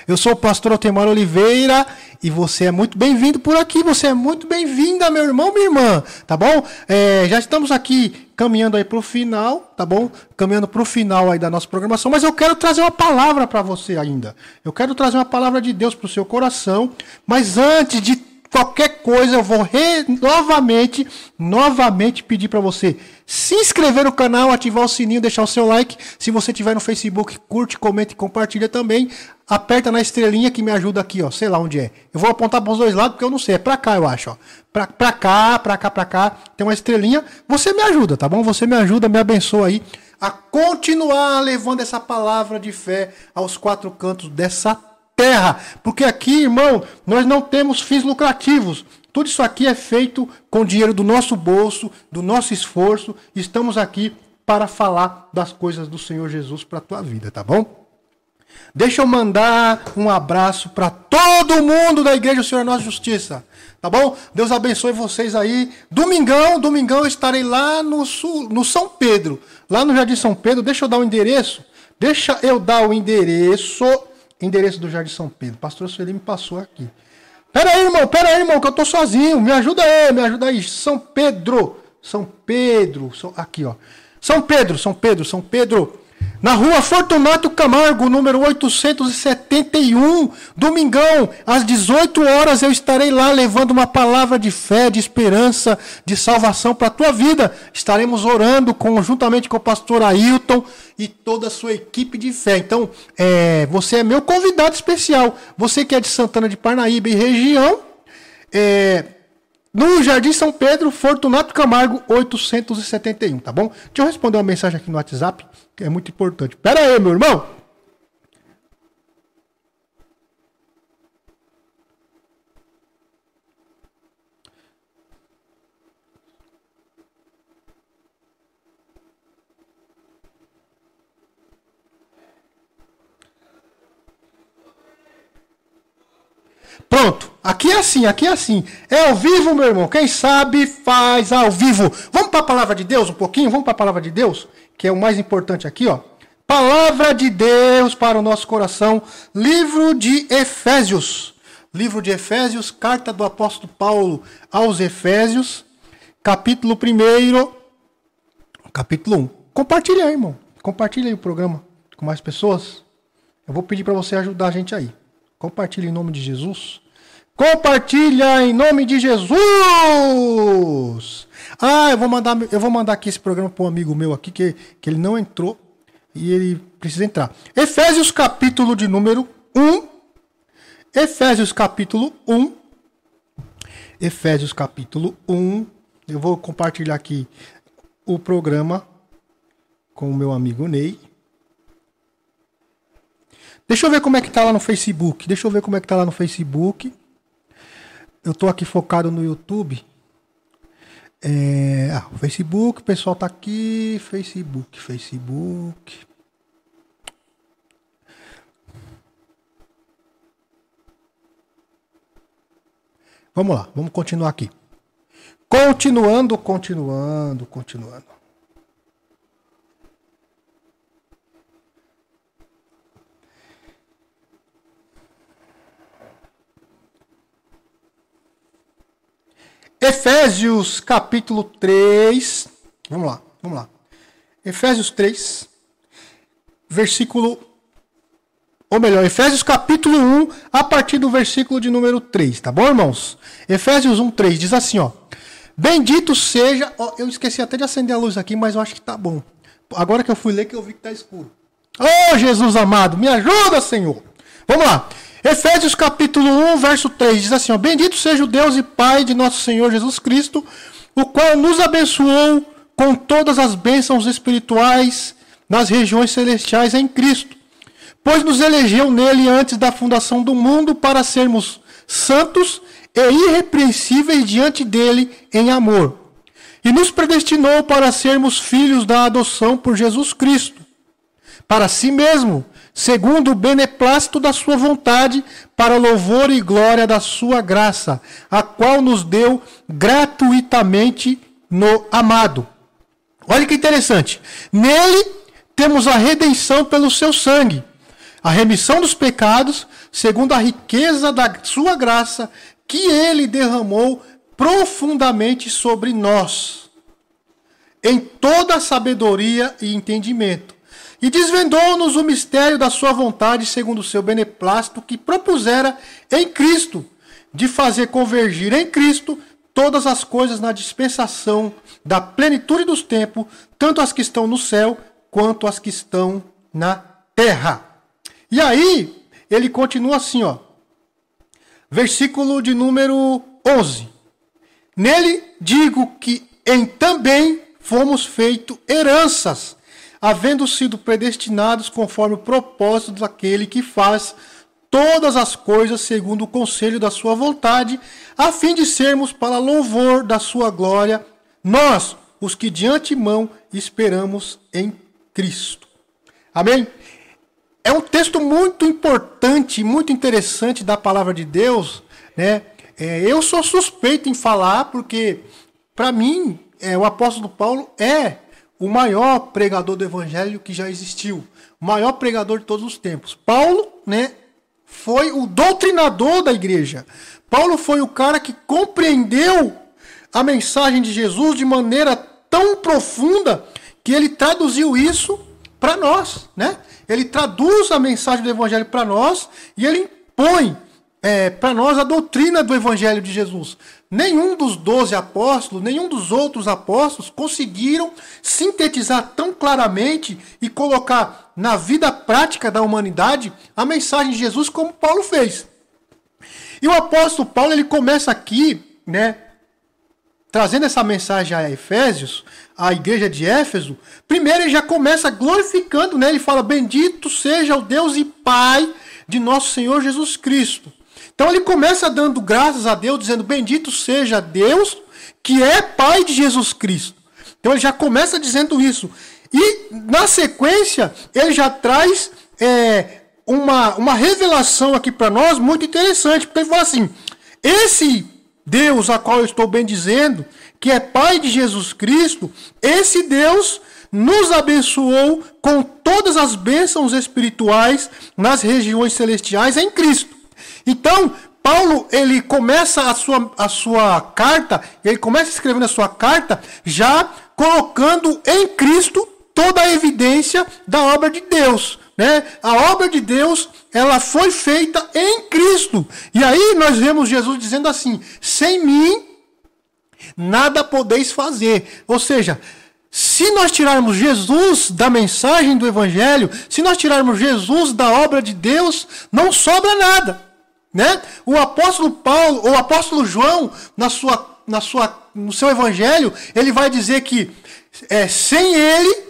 [SPEAKER 1] Eu sou o pastor Altemar Oliveira e você é muito bem-vindo por aqui. Você é muito bem-vinda, meu irmão, minha irmã, tá bom? É, já estamos aqui caminhando aí pro final, tá bom? Caminhando pro final aí da nossa programação, mas eu quero trazer uma palavra para você ainda. Eu quero trazer uma palavra de Deus pro seu coração, mas antes de qualquer coisa, eu vou re- novamente, novamente pedir para você se inscrever no canal, ativar o sininho, deixar o seu like. Se você tiver no Facebook, curte, comente e compartilha também. Aperta na estrelinha que me ajuda aqui, ó. Sei lá onde é. Eu vou apontar para os dois lados porque eu não sei. É para cá, eu acho, pra cá, pra cá, pra cá. Tem uma estrelinha. Você me ajuda, tá bom? Você me ajuda, me abençoa aí a continuar levando essa palavra de fé aos quatro cantos dessa terra. Porque aqui, irmão, nós não temos fins lucrativos. Tudo isso aqui é feito com dinheiro do nosso bolso, do nosso esforço. Estamos aqui para falar das coisas do Senhor Jesus para a tua vida, tá bom? Deixa eu mandar um abraço para todo mundo da Igreja do Senhor Nossa Justiça. Tá bom? Deus abençoe vocês aí. Domingão, domingão eu estarei lá no, sul, no São Pedro. Lá no Jardim São Pedro. Deixa eu dar o endereço. Deixa eu dar o endereço. Endereço do Jardim São Pedro. Pastor Sueli me passou aqui. Pera aí, irmão. Pera aí, irmão, que eu tô sozinho. Me ajuda aí, me ajuda aí. São Pedro. São Pedro. São- Aqui, ó. São Pedro, São Pedro, São Pedro. Na rua Fortunato Camargo, número 871, domingão, às 18 horas eu estarei lá levando uma palavra de fé, de esperança, de salvação para a tua vida. Estaremos orando conjuntamente com o pastor Ailton e toda a sua equipe de fé. Então, é, você é meu convidado especial. Você que é de Santana de Parnaíba e região, é, No Jardim São Pedro, Fortunato Camargo, 871, tá bom? Deixa eu responder uma mensagem aqui no WhatsApp, é muito importante. Pera aí, meu irmão. Pronto. Aqui é assim, aqui é assim. É ao vivo, meu irmão. Quem sabe faz ao vivo. Vamos para a palavra de Deus um pouquinho? Vamos para a palavra de Deus, que é o mais importante aqui, ó. Palavra de Deus para o nosso coração. Livro de Efésios. Livro de Efésios, carta do apóstolo Paulo aos Efésios, capítulo 1, capítulo 1. Compartilha aí, irmão. Compartilha aí o programa com mais pessoas. Eu vou pedir para você ajudar a gente aí. Compartilha em nome de Jesus. Compartilha em nome de Jesus. Ah, eu vou mandar, eu vou mandar aqui esse programa para um amigo meu aqui que, que ele não entrou e ele precisa entrar. Efésios capítulo de número 1. Efésios capítulo 1. Efésios capítulo 1. Eu vou compartilhar aqui o programa com o meu amigo Ney. Deixa eu ver como é que tá lá no Facebook. Deixa eu ver como é que tá lá no Facebook. Eu tô aqui focado no YouTube. É, ah, Facebook, o pessoal tá aqui. Facebook, Facebook. Vamos lá, vamos continuar aqui. Continuando, continuando, continuando. Efésios capítulo 3. Vamos lá, vamos lá. Efésios 3, versículo. Ou melhor, Efésios capítulo 1, a partir do versículo de número 3, tá bom, irmãos? Efésios 1, 3 diz assim, ó. Bendito seja. Ó, eu esqueci até de acender a luz aqui, mas eu acho que tá bom. Agora que eu fui ler, que eu vi que tá escuro. Oh, Jesus amado, me ajuda, Senhor. Vamos lá. Efésios capítulo 1, verso 3 diz assim: ó, Bendito seja o Deus e Pai de nosso Senhor Jesus Cristo, o qual nos abençoou com todas as bênçãos espirituais nas regiões celestiais em Cristo, pois nos elegeu nele antes da fundação do mundo para sermos santos e irrepreensíveis diante dele em amor, e nos predestinou para sermos filhos da adoção por Jesus Cristo, para si mesmo segundo o beneplácito da sua vontade, para louvor e glória da sua graça, a qual nos deu gratuitamente no amado. Olha que interessante. Nele temos a redenção pelo seu sangue, a remissão dos pecados, segundo a riqueza da sua graça, que ele derramou profundamente sobre nós, em toda sabedoria e entendimento e desvendou-nos o mistério da sua vontade, segundo o seu beneplácito, que propusera em Cristo, de fazer convergir em Cristo todas as coisas na dispensação da plenitude dos tempos, tanto as que estão no céu quanto as que estão na terra. E aí, ele continua assim, ó. Versículo de número 11. Nele digo que em também fomos feitos heranças havendo sido predestinados conforme o propósito daquele que faz todas as coisas segundo o conselho da sua vontade, a fim de sermos para louvor da sua glória, nós, os que de antemão esperamos em Cristo. Amém? É um texto muito importante, muito interessante da palavra de Deus, né? É, eu sou suspeito em falar porque, para mim, é, o apóstolo Paulo é o maior pregador do evangelho que já existiu, o maior pregador de todos os tempos. Paulo, né, foi o doutrinador da igreja. Paulo foi o cara que compreendeu a mensagem de Jesus de maneira tão profunda que ele traduziu isso para nós, né? Ele traduz a mensagem do evangelho para nós e ele impõe é, para nós a doutrina do Evangelho de Jesus. Nenhum dos doze apóstolos, nenhum dos outros apóstolos conseguiram sintetizar tão claramente e colocar na vida prática da humanidade a mensagem de Jesus como Paulo fez. E o apóstolo Paulo ele começa aqui, né, trazendo essa mensagem a Efésios, a igreja de Éfeso, primeiro ele já começa glorificando, né? Ele fala: Bendito seja o Deus e Pai de nosso Senhor Jesus Cristo. Então ele começa dando graças a Deus, dizendo: Bendito seja Deus, que é Pai de Jesus Cristo. Então ele já começa dizendo isso. E na sequência, ele já traz é, uma, uma revelação aqui para nós muito interessante, porque ele fala assim: esse Deus a qual eu estou bem dizendo, que é Pai de Jesus Cristo, esse Deus nos abençoou com todas as bênçãos espirituais nas regiões celestiais em Cristo. Então, Paulo, ele começa a sua, a sua carta, ele começa escrevendo a sua carta já colocando em Cristo toda a evidência da obra de Deus. Né? A obra de Deus, ela foi feita em Cristo. E aí nós vemos Jesus dizendo assim: sem mim nada podeis fazer. Ou seja, se nós tirarmos Jesus da mensagem do Evangelho, se nós tirarmos Jesus da obra de Deus, não sobra nada. Né? O apóstolo Paulo, o apóstolo João, na sua, na sua, no seu Evangelho, ele vai dizer que é, sem ele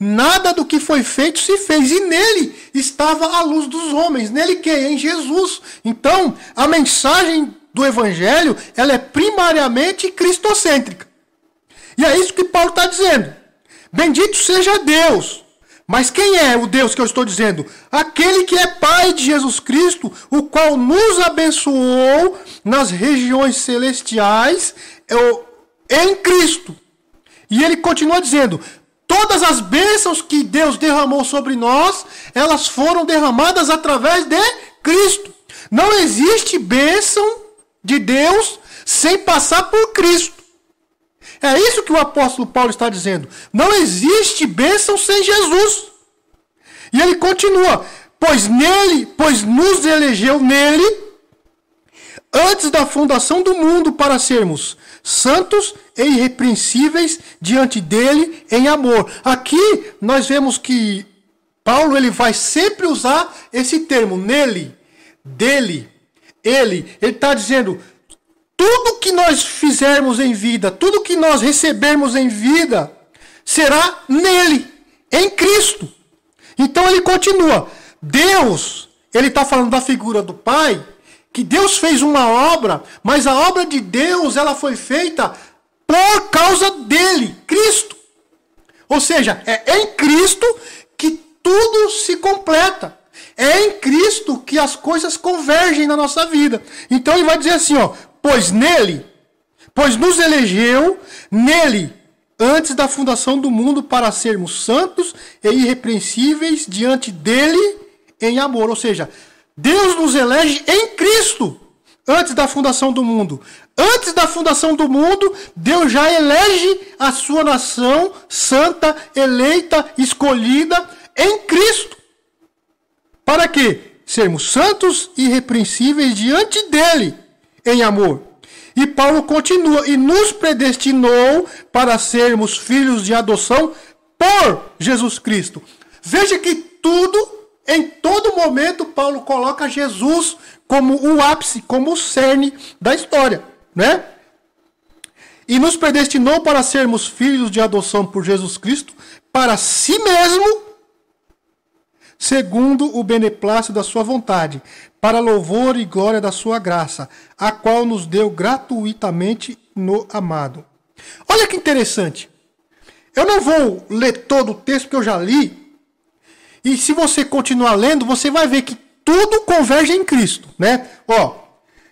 [SPEAKER 1] Nada do que foi feito se fez, e nele estava a luz dos homens. Nele que? Em Jesus. Então, a mensagem do Evangelho, ela é primariamente cristocêntrica. E é isso que Paulo está dizendo. Bendito seja Deus. Mas quem é o Deus que eu estou dizendo? Aquele que é Pai de Jesus Cristo, o qual nos abençoou nas regiões celestiais em Cristo. E ele continua dizendo: Todas as bênçãos que Deus derramou sobre nós, elas foram derramadas através de Cristo. Não existe bênção de Deus sem passar por Cristo. É isso que o apóstolo Paulo está dizendo. Não existe bênção sem Jesus. E ele continua: pois nele, pois nos elegeu nele antes da fundação do mundo para sermos santos e irrepreensíveis diante dele em amor. Aqui nós vemos que Paulo ele vai sempre usar esse termo nele, dele, ele. Ele está dizendo tudo que nós fizermos em vida, tudo que nós recebermos em vida, será nele, em Cristo. Então ele continua. Deus, ele está falando da figura do Pai que Deus fez uma obra, mas a obra de Deus ela foi feita por causa dele, Cristo. Ou seja, é em Cristo que tudo se completa. É em Cristo que as coisas convergem na nossa vida. Então ele vai dizer assim, ó, pois nele, pois nos elegeu nele antes da fundação do mundo para sermos santos e irrepreensíveis diante dele em amor. Ou seja, Deus nos elege em Cristo antes da fundação do mundo. Antes da fundação do mundo, Deus já elege a sua nação santa, eleita, escolhida em Cristo. Para quê? Sermos santos e irrepreensíveis diante dele em amor. E Paulo continua: e nos predestinou para sermos filhos de adoção por Jesus Cristo. Veja que tudo em todo momento, Paulo coloca Jesus como o ápice, como o cerne da história, né? E nos predestinou para sermos filhos de adoção por Jesus Cristo, para si mesmo, segundo o beneplácito da sua vontade, para louvor e glória da sua graça, a qual nos deu gratuitamente no amado. Olha que interessante. Eu não vou ler todo o texto que eu já li, e se você continuar lendo, você vai ver que tudo converge em Cristo, né? Ó,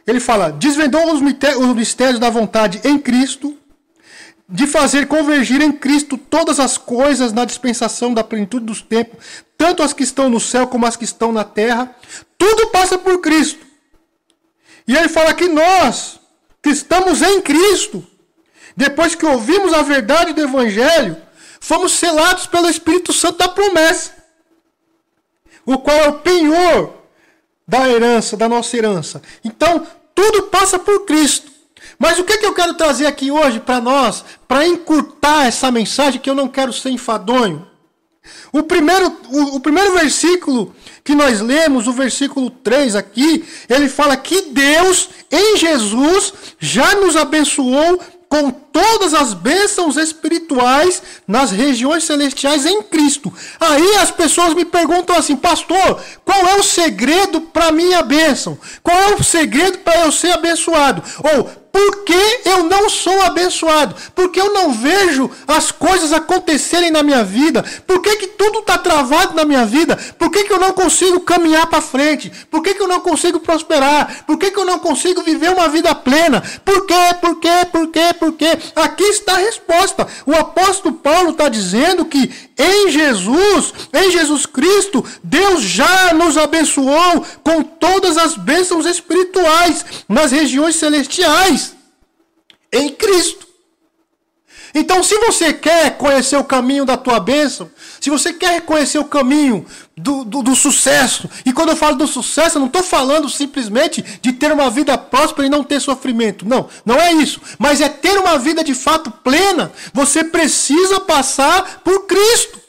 [SPEAKER 1] ele fala: desvendou os mistérios da vontade em Cristo, de fazer convergir em Cristo todas as coisas na dispensação da plenitude dos tempos, tanto as que estão no céu como as que estão na terra. Tudo passa por Cristo. E ele fala que nós, que estamos em Cristo, depois que ouvimos a verdade do Evangelho, fomos selados pelo Espírito Santo da promessa o qual é o penhor da herança, da nossa herança. Então, tudo passa por Cristo. Mas o que, é que eu quero trazer aqui hoje para nós, para encurtar essa mensagem que eu não quero ser enfadonho? O primeiro, o, o, primeiro versículo que nós lemos, o versículo 3 aqui, ele fala que Deus, em Jesus, já nos abençoou com todas as bênçãos espirituais nas regiões celestiais em Cristo. Aí as pessoas me perguntam assim, pastor, qual é o segredo para minha bênção? Qual é o segredo para eu ser abençoado? Ou por que eu não sou abençoado? Porque eu não vejo as coisas acontecerem na minha vida? Por que, que tudo está travado na minha vida? Por que, que eu não consigo caminhar para frente? Por que, que eu não consigo prosperar? Por que, que eu não consigo viver uma vida plena? Por quê? Por quê? Por quê? Por quê? Aqui está a resposta. O apóstolo Paulo está dizendo que em Jesus, em Jesus Cristo, Deus já nos abençoou com todas as bênçãos espirituais nas regiões celestiais. Em Cristo. Então, se você quer conhecer o caminho da tua bênção, se você quer conhecer o caminho do, do, do sucesso, e quando eu falo do sucesso, eu não estou falando simplesmente de ter uma vida próspera e não ter sofrimento. Não, não é isso. Mas é ter uma vida de fato plena. Você precisa passar por Cristo.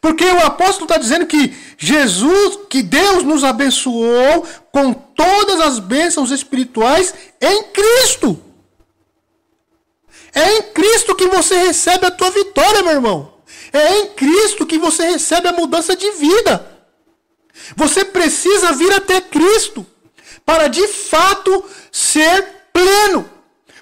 [SPEAKER 1] Porque o apóstolo está dizendo que Jesus, que Deus nos abençoou com todas as bênçãos espirituais em Cristo. É em Cristo que você recebe a tua vitória, meu irmão. É em Cristo que você recebe a mudança de vida. Você precisa vir até Cristo para de fato ser pleno.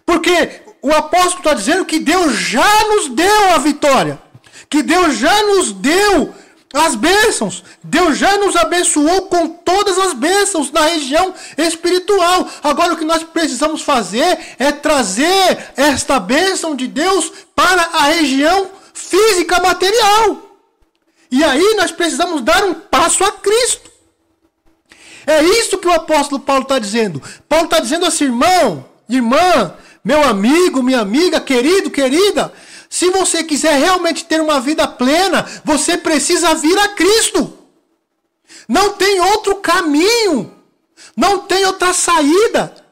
[SPEAKER 1] Porque o apóstolo está dizendo que Deus já nos deu a vitória. Que Deus já nos deu as bênçãos. Deus já nos abençoou com todas as bênçãos na região espiritual. Agora o que nós precisamos fazer é trazer esta bênção de Deus para a região física material. E aí nós precisamos dar um passo a Cristo. É isso que o apóstolo Paulo está dizendo. Paulo está dizendo assim, irmão, irmã, meu amigo, minha amiga, querido, querida, se você quiser realmente ter uma vida plena, você precisa vir a Cristo. Não tem outro caminho. Não tem outra saída.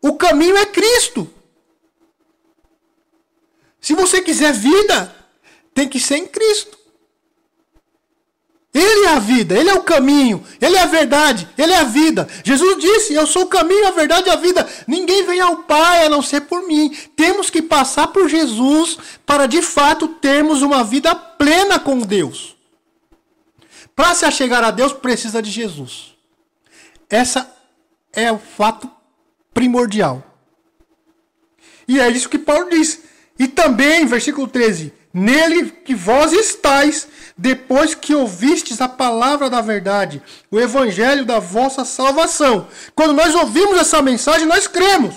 [SPEAKER 1] O caminho é Cristo. Se você quiser vida, tem que ser em Cristo. Ele é a vida, Ele é o caminho, Ele é a verdade, Ele é a vida. Jesus disse: Eu sou o caminho, a verdade e a vida. Ninguém vem ao Pai a não ser por mim. Temos que passar por Jesus para de fato termos uma vida plena com Deus. Para se achegar a Deus, precisa de Jesus. Essa é o fato primordial. E é isso que Paulo diz. E também, versículo 13: Nele que vós estáis, depois que ouvistes a palavra da verdade, o evangelho da vossa salvação. Quando nós ouvimos essa mensagem, nós cremos.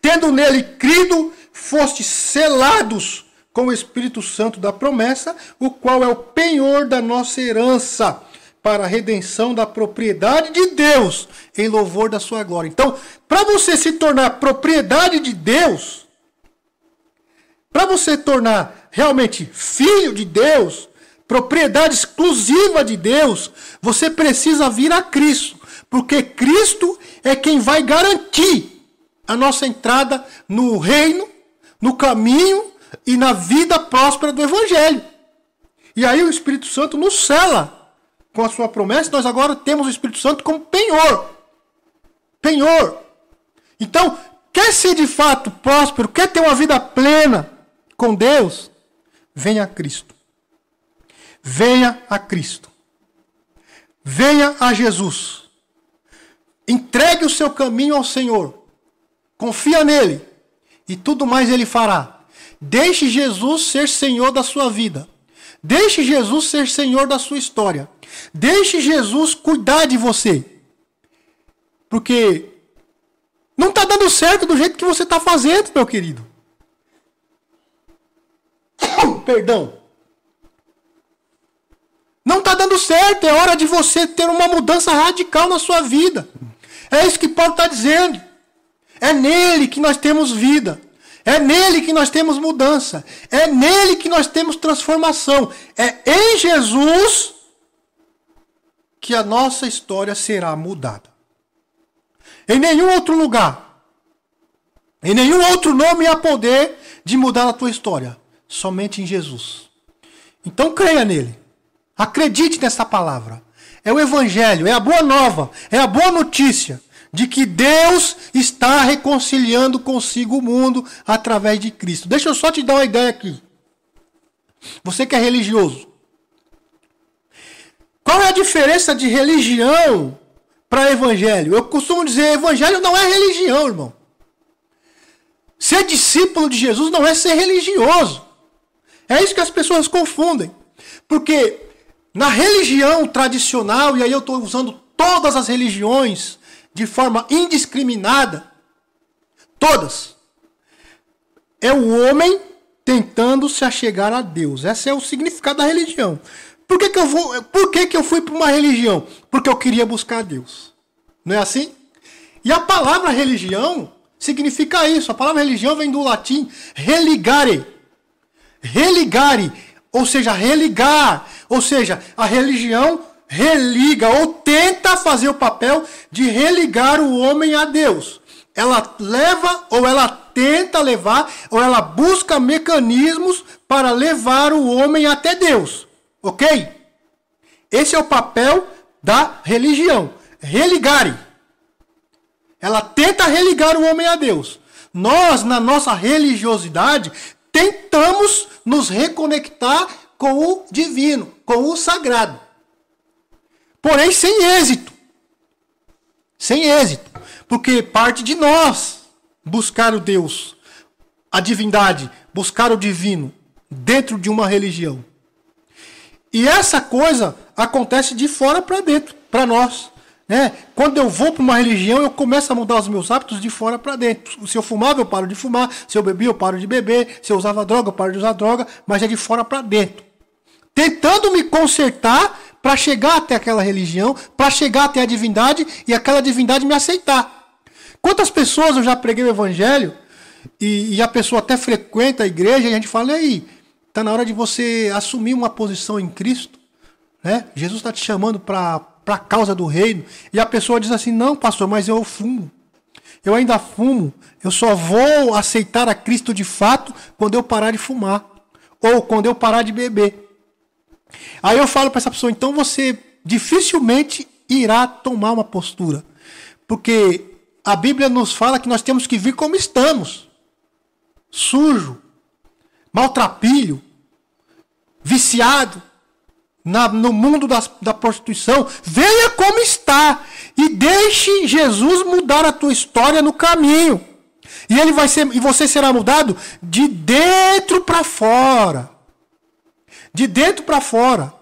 [SPEAKER 1] Tendo nele crido, fostes selados com o Espírito Santo da promessa, o qual é o penhor da nossa herança para a redenção da propriedade de Deus, em louvor da sua glória. Então, para você se tornar propriedade de Deus, para você tornar realmente filho de Deus, propriedade exclusiva de Deus, você precisa vir a Cristo, porque Cristo é quem vai garantir a nossa entrada no reino, no caminho e na vida próspera do Evangelho. E aí o Espírito Santo nos cela com a sua promessa, nós agora temos o Espírito Santo como penhor. Penhor. Então, quer ser de fato próspero, quer ter uma vida plena, com Deus, venha a Cristo. Venha a Cristo. Venha a Jesus. Entregue o seu caminho ao Senhor. Confia nele. E tudo mais ele fará. Deixe Jesus ser Senhor da sua vida. Deixe Jesus ser Senhor da sua história. Deixe Jesus cuidar de você. Porque não está dando certo do jeito que você está fazendo, meu querido. Perdão. Não está dando certo. É hora de você ter uma mudança radical na sua vida. É isso que Paulo está dizendo. É nele que nós temos vida. É nele que nós temos mudança. É nele que nós temos transformação. É em Jesus que a nossa história será mudada. Em nenhum outro lugar, em nenhum outro nome há poder de mudar a tua história somente em Jesus. Então creia nele. Acredite nessa palavra. É o evangelho, é a boa nova, é a boa notícia de que Deus está reconciliando consigo o mundo através de Cristo. Deixa eu só te dar uma ideia aqui. Você que é religioso. Qual é a diferença de religião para evangelho? Eu costumo dizer, evangelho não é religião, irmão. Ser discípulo de Jesus não é ser religioso. É isso que as pessoas confundem. Porque na religião tradicional, e aí eu estou usando todas as religiões de forma indiscriminada, todas, é o homem tentando se achegar a Deus. Esse é o significado da religião. Por que, que, eu, vou, por que, que eu fui para uma religião? Porque eu queria buscar Deus. Não é assim? E a palavra religião significa isso. A palavra religião vem do latim religare. Religare, ou seja, religar. Ou seja, a religião religa ou tenta fazer o papel de religar o homem a Deus. Ela leva ou ela tenta levar ou ela busca mecanismos para levar o homem até Deus. Ok? Esse é o papel da religião. Religare. Ela tenta religar o homem a Deus. Nós, na nossa religiosidade, tentamos nos reconectar com o divino, com o sagrado. Porém, sem êxito. Sem êxito. Porque parte de nós buscar o Deus, a divindade, buscar o divino dentro de uma religião. E essa coisa acontece de fora para dentro, para nós. Né? Quando eu vou para uma religião, eu começo a mudar os meus hábitos de fora para dentro. Se eu fumava, eu paro de fumar. Se eu bebia, eu paro de beber. Se eu usava droga, eu paro de usar droga. Mas é de fora para dentro. Tentando me consertar para chegar até aquela religião, para chegar até a divindade e aquela divindade me aceitar. Quantas pessoas eu já preguei o evangelho e, e a pessoa até frequenta a igreja e a gente fala, aí, está na hora de você assumir uma posição em Cristo? Né? Jesus está te chamando para a causa do reino. E a pessoa diz assim: Não, pastor, mas eu fumo. Eu ainda fumo. Eu só vou aceitar a Cristo de fato quando eu parar de fumar. Ou quando eu parar de beber. Aí eu falo para essa pessoa: então você dificilmente irá tomar uma postura. Porque a Bíblia nos fala que nós temos que vir como estamos: sujo, maltrapilho, viciado, na, no mundo das, da prostituição, venha como está e deixe Jesus mudar a tua história no caminho. E ele vai ser e você será mudado de dentro para fora. De dentro para fora.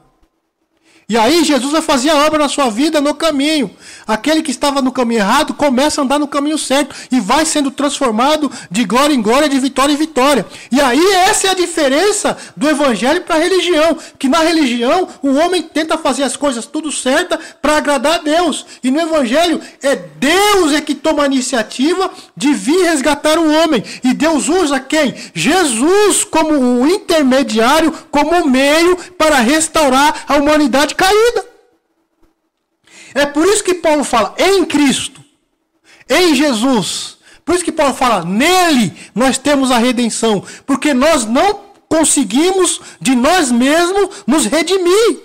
[SPEAKER 1] E aí Jesus vai fazer a obra na sua vida no caminho. Aquele que estava no caminho errado começa a andar no caminho certo e vai sendo transformado de glória em glória, de vitória em vitória. E aí essa é a diferença do evangelho para a religião, que na religião o homem tenta fazer as coisas tudo certa para agradar a Deus. E no evangelho é Deus é que toma a iniciativa de vir resgatar o homem. E Deus usa quem? Jesus como o intermediário, como o meio para restaurar a humanidade caída. É por isso que Paulo fala em Cristo, em Jesus. Por isso que Paulo fala, nele nós temos a redenção. Porque nós não conseguimos de nós mesmos nos redimir.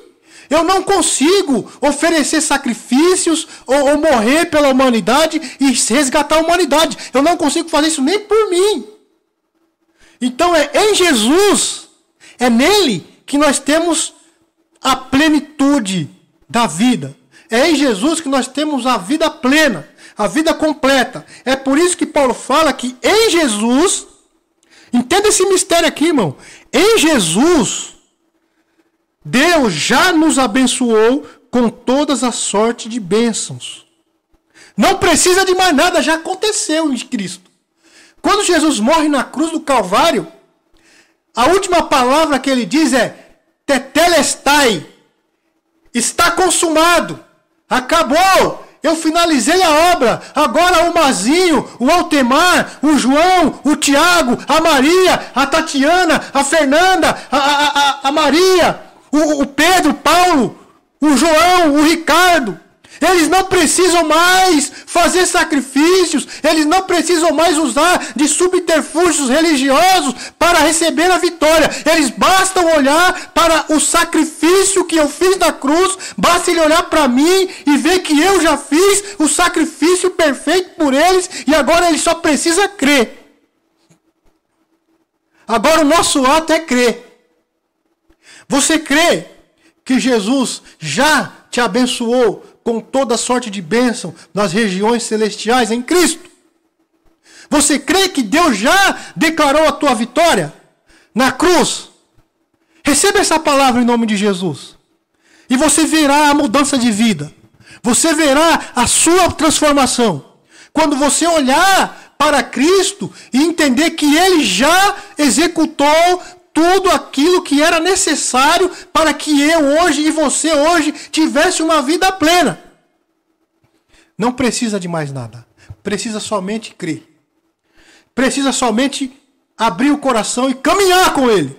[SPEAKER 1] Eu não consigo oferecer sacrifícios ou, ou, morrer pela humanidade e resgatar a humanidade. Eu não consigo fazer isso nem por mim. Então é em Jesus, é nele que nós temos a plenitude da vida. É em Jesus que nós temos a vida plena, a vida completa. É por isso que Paulo fala que em Jesus, entenda esse mistério aqui, irmão. Em Jesus, Deus já nos abençoou com todas as sortes de bênçãos. Não precisa de mais nada, já aconteceu em Cristo. Quando Jesus morre na cruz do Calvário, a última palavra que ele diz é Tetelestai. Está consumado. Acabou. Eu finalizei a obra. Agora o Mazinho, o Altemar, o João, o Tiago, a Maria, a Tatiana, a Fernanda, a, a, a, a Maria, o, o Pedro, Paulo, o João, o Ricardo. Eles não precisam mais fazer sacrifícios, eles não precisam mais usar de subterfúgios religiosos para receber a vitória. Eles bastam olhar para o sacrifício que eu fiz na cruz, basta ele olhar para mim e ver que eu já fiz o sacrifício perfeito por eles e agora ele só precisa crer. Agora o nosso ato é crer. Você crê que Jesus já te abençoou com toda sorte de bênção nas regiões celestiais em Cristo? Você crê que Deus já declarou a tua vitória na cruz? Receba essa palavra em nome de Jesus. E você verá a mudança de vida. Você verá a sua transformação. Quando você olhar para Cristo e entender que Ele já executou tudo aquilo que era necessário para que eu hoje e você hoje tivesse uma vida plena. Não precisa de mais nada. Precisa somente crer. Precisa somente abrir o coração e caminhar com Ele.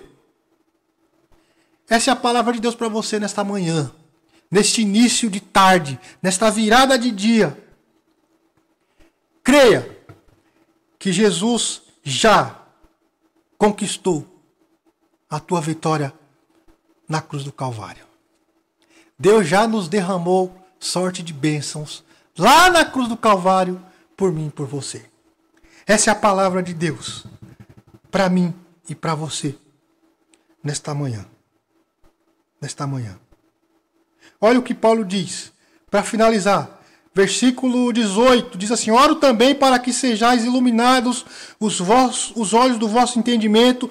[SPEAKER 1] Essa é a palavra de Deus para você nesta manhã, neste início de tarde, nesta virada de dia. Creia que Jesus já conquistou a tua vitória na cruz do Calvário. Deus já nos derramou sorte de bênçãos lá na cruz do Calvário por mim e por você. Essa é a palavra de Deus para mim e para você nesta manhã. Nesta manhã. Olha o que Paulo diz para finalizar. Versículo 18 diz assim: Oro também para que sejais iluminados os, vossos, os olhos do vosso entendimento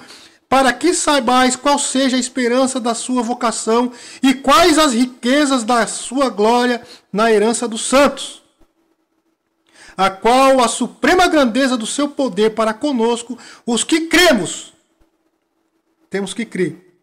[SPEAKER 1] para que saibais qual seja a esperança da sua vocação e quais as riquezas da sua glória na herança dos santos, a qual a suprema grandeza do seu poder para conosco, os que cremos. Temos que crer.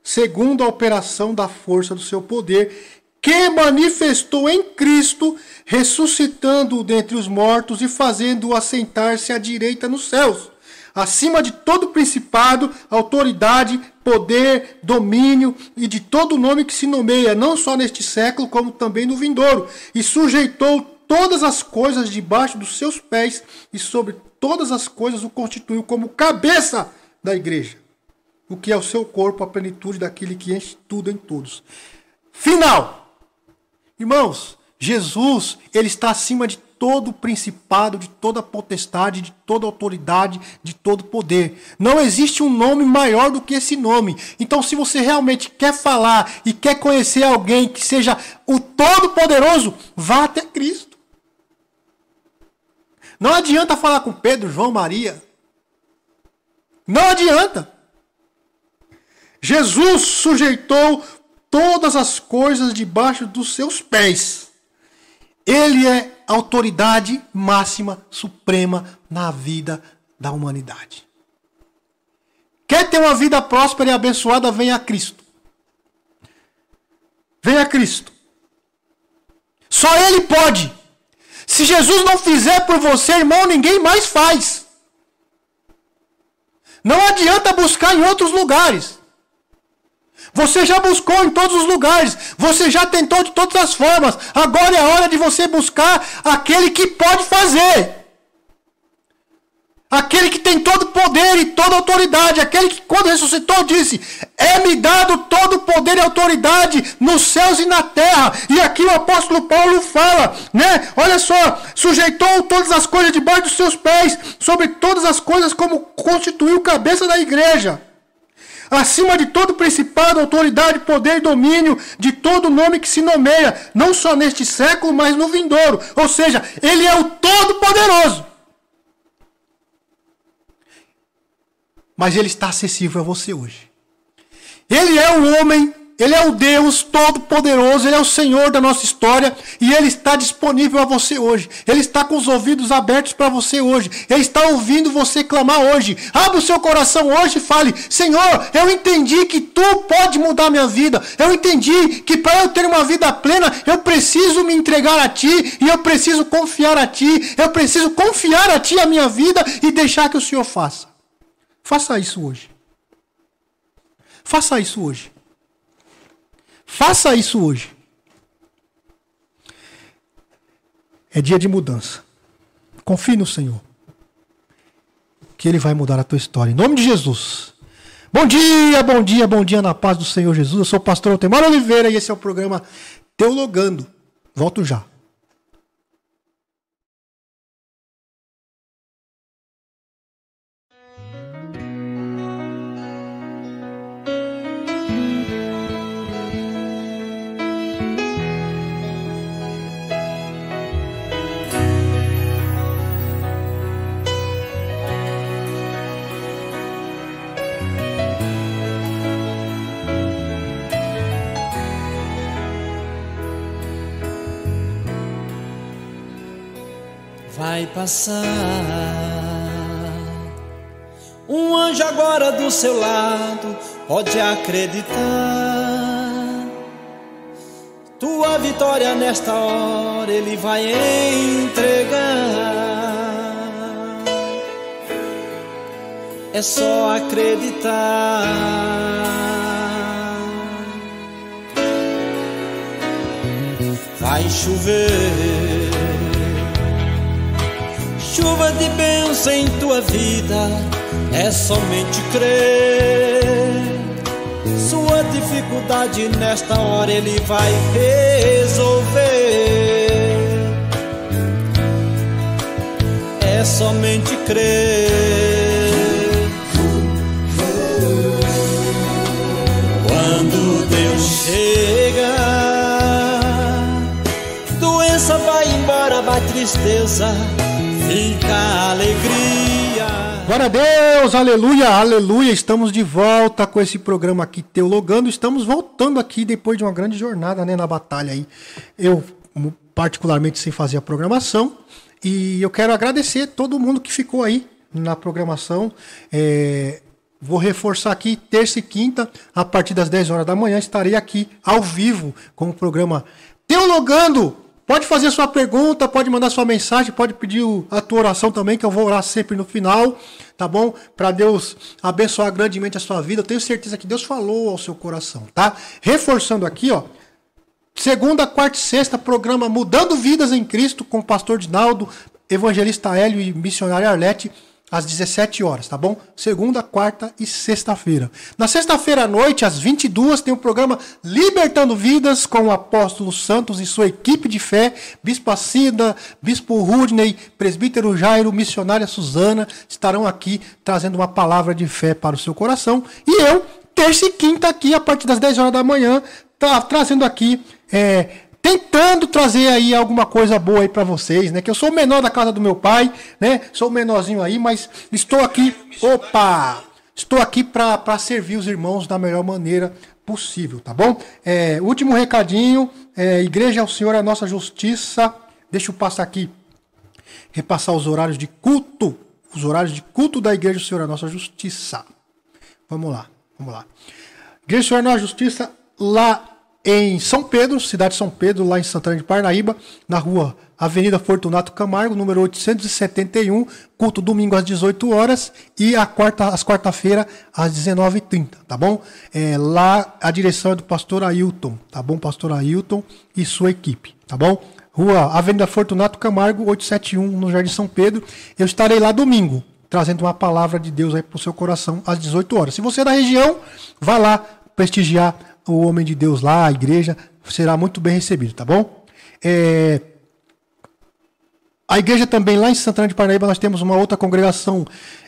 [SPEAKER 1] Segundo a operação da força do seu poder, que manifestou em Cristo, ressuscitando-o dentre os mortos e fazendo-o assentar-se à direita nos céus acima de todo principado, autoridade, poder, domínio e de todo nome que se nomeia, não só neste século, como também no vindouro, e sujeitou todas as coisas debaixo dos seus pés, e sobre todas as coisas o constituiu como cabeça da igreja, o que é o seu corpo, a plenitude daquele que enche tudo em todos. Final. Irmãos, Jesus, ele está acima de todo principado, de toda potestade, de toda autoridade, de todo poder. Não existe um nome maior do que esse nome. Então, se você realmente quer falar e quer conhecer alguém que seja o Todo-Poderoso, vá até Cristo. Não adianta falar com Pedro, João, Maria. Não adianta. Jesus sujeitou todas as coisas debaixo dos seus pés. Ele é autoridade máxima, suprema na vida da humanidade. Quer ter uma vida próspera e abençoada? Venha a Cristo. Venha a Cristo. Só Ele pode. Se Jesus não fizer por você, irmão, ninguém mais faz. Não adianta buscar em outros lugares. Você já buscou em todos os lugares. Você já tentou de todas as formas. Agora é a hora de você buscar aquele que pode fazer. Aquele que tem todo poder e toda autoridade. Aquele que, quando ressuscitou, disse: É-me dado todo poder e autoridade nos céus e na terra. E aqui o apóstolo Paulo fala, né? Olha só: sujeitou todas as coisas debaixo dos seus pés, sobre todas as coisas, como constituiu cabeça da igreja acima de todo principado, autoridade, poder e domínio, de todo nome que se nomeia, não só neste século, mas no vindouro. Ou seja, ele é o Todo-Poderoso. Mas ele está acessível a você hoje. Ele é o homem ele é o Deus Todo-Poderoso, Ele é o Senhor da nossa história e Ele está disponível a você hoje. Ele está com os ouvidos abertos para você hoje. Ele está ouvindo você clamar hoje. Abra o seu coração hoje e fale: Senhor, eu entendi que Tu pode mudar minha vida. Eu entendi que para eu ter uma vida plena, eu preciso me entregar a Ti e eu preciso confiar a Ti. Eu preciso confiar a Ti a minha vida e deixar que o Senhor faça. Faça isso hoje. Faça isso hoje. Faça isso hoje. É dia de mudança. Confie no Senhor. Que Ele vai mudar a tua história. Em nome de Jesus. Bom dia, bom dia, bom dia na paz do Senhor Jesus. Eu sou o pastor Altemar Oliveira e esse é o programa Teologando. Volto já.
[SPEAKER 8] Vai passar. Um anjo agora do seu lado, pode acreditar. Tua vitória nesta hora ele vai entregar. É só acreditar. Vai chover chuva de bênção em tua vida é somente crer. Sua dificuldade nesta hora ele vai resolver. É somente crer. Quando Deus chega, doença vai embora, vai tristeza fica alegria.
[SPEAKER 1] Glória a Deus, aleluia, aleluia. Estamos de volta com esse programa aqui Teologando. Estamos voltando aqui depois de uma grande jornada né, na batalha aí. Eu, particularmente, sem fazer a programação. E eu quero agradecer todo mundo que ficou aí na programação. É, Vou reforçar aqui, terça e quinta, a partir das 10 horas da manhã, estarei aqui ao vivo com o programa Teologando Pode fazer sua pergunta, pode mandar sua mensagem, pode pedir a tua oração também, que eu vou orar sempre no final, tá bom? Para Deus abençoar grandemente a sua vida. Eu tenho certeza que Deus falou ao seu coração, tá? Reforçando aqui, ó. Segunda, quarta e sexta, programa Mudando Vidas em Cristo com o pastor Dinaldo, evangelista Hélio e missionário Arlete às 17 horas, tá bom? Segunda, quarta e sexta-feira. Na sexta-feira à noite, às 22, tem o programa Libertando Vidas com o apóstolo Santos e sua equipe de fé, Bispo Cida, Bispo Rudney, Presbítero Jairo, missionária Suzana, estarão aqui trazendo uma palavra de fé para o seu coração. E eu, terça e quinta aqui, a partir das 10 horas da manhã, tá trazendo aqui é, tentando trazer aí alguma coisa boa aí para vocês, né? Que eu sou o menor da casa do meu pai, né? Sou o menorzinho aí, mas estou aqui, opa, estou aqui para servir os irmãos da melhor maneira possível, tá bom? É, último recadinho, é, Igreja ao Senhor é a nossa justiça. Deixa eu passar aqui, repassar os horários de culto, os horários de culto da Igreja ao Senhor é a nossa justiça. Vamos lá, vamos lá. Igreja ao Senhor é a nossa justiça lá em São Pedro, cidade de São Pedro, lá em Santana de Parnaíba, na rua Avenida Fortunato Camargo, número 871, culto domingo às 18 horas e a quarta, às quarta-feira às 19h30, tá bom? É, lá a direção é do pastor Ailton, tá bom? Pastor Ailton e sua equipe, tá bom? Rua Avenida Fortunato Camargo, 871, no Jardim São Pedro. Eu estarei lá domingo, trazendo uma palavra de Deus aí para o seu coração às 18 horas. Se você é da região, vá lá prestigiar o homem de Deus lá, a igreja, será muito bem recebido, tá bom? É... A igreja também lá em Santana de Parnaíba, nós temos uma outra congregação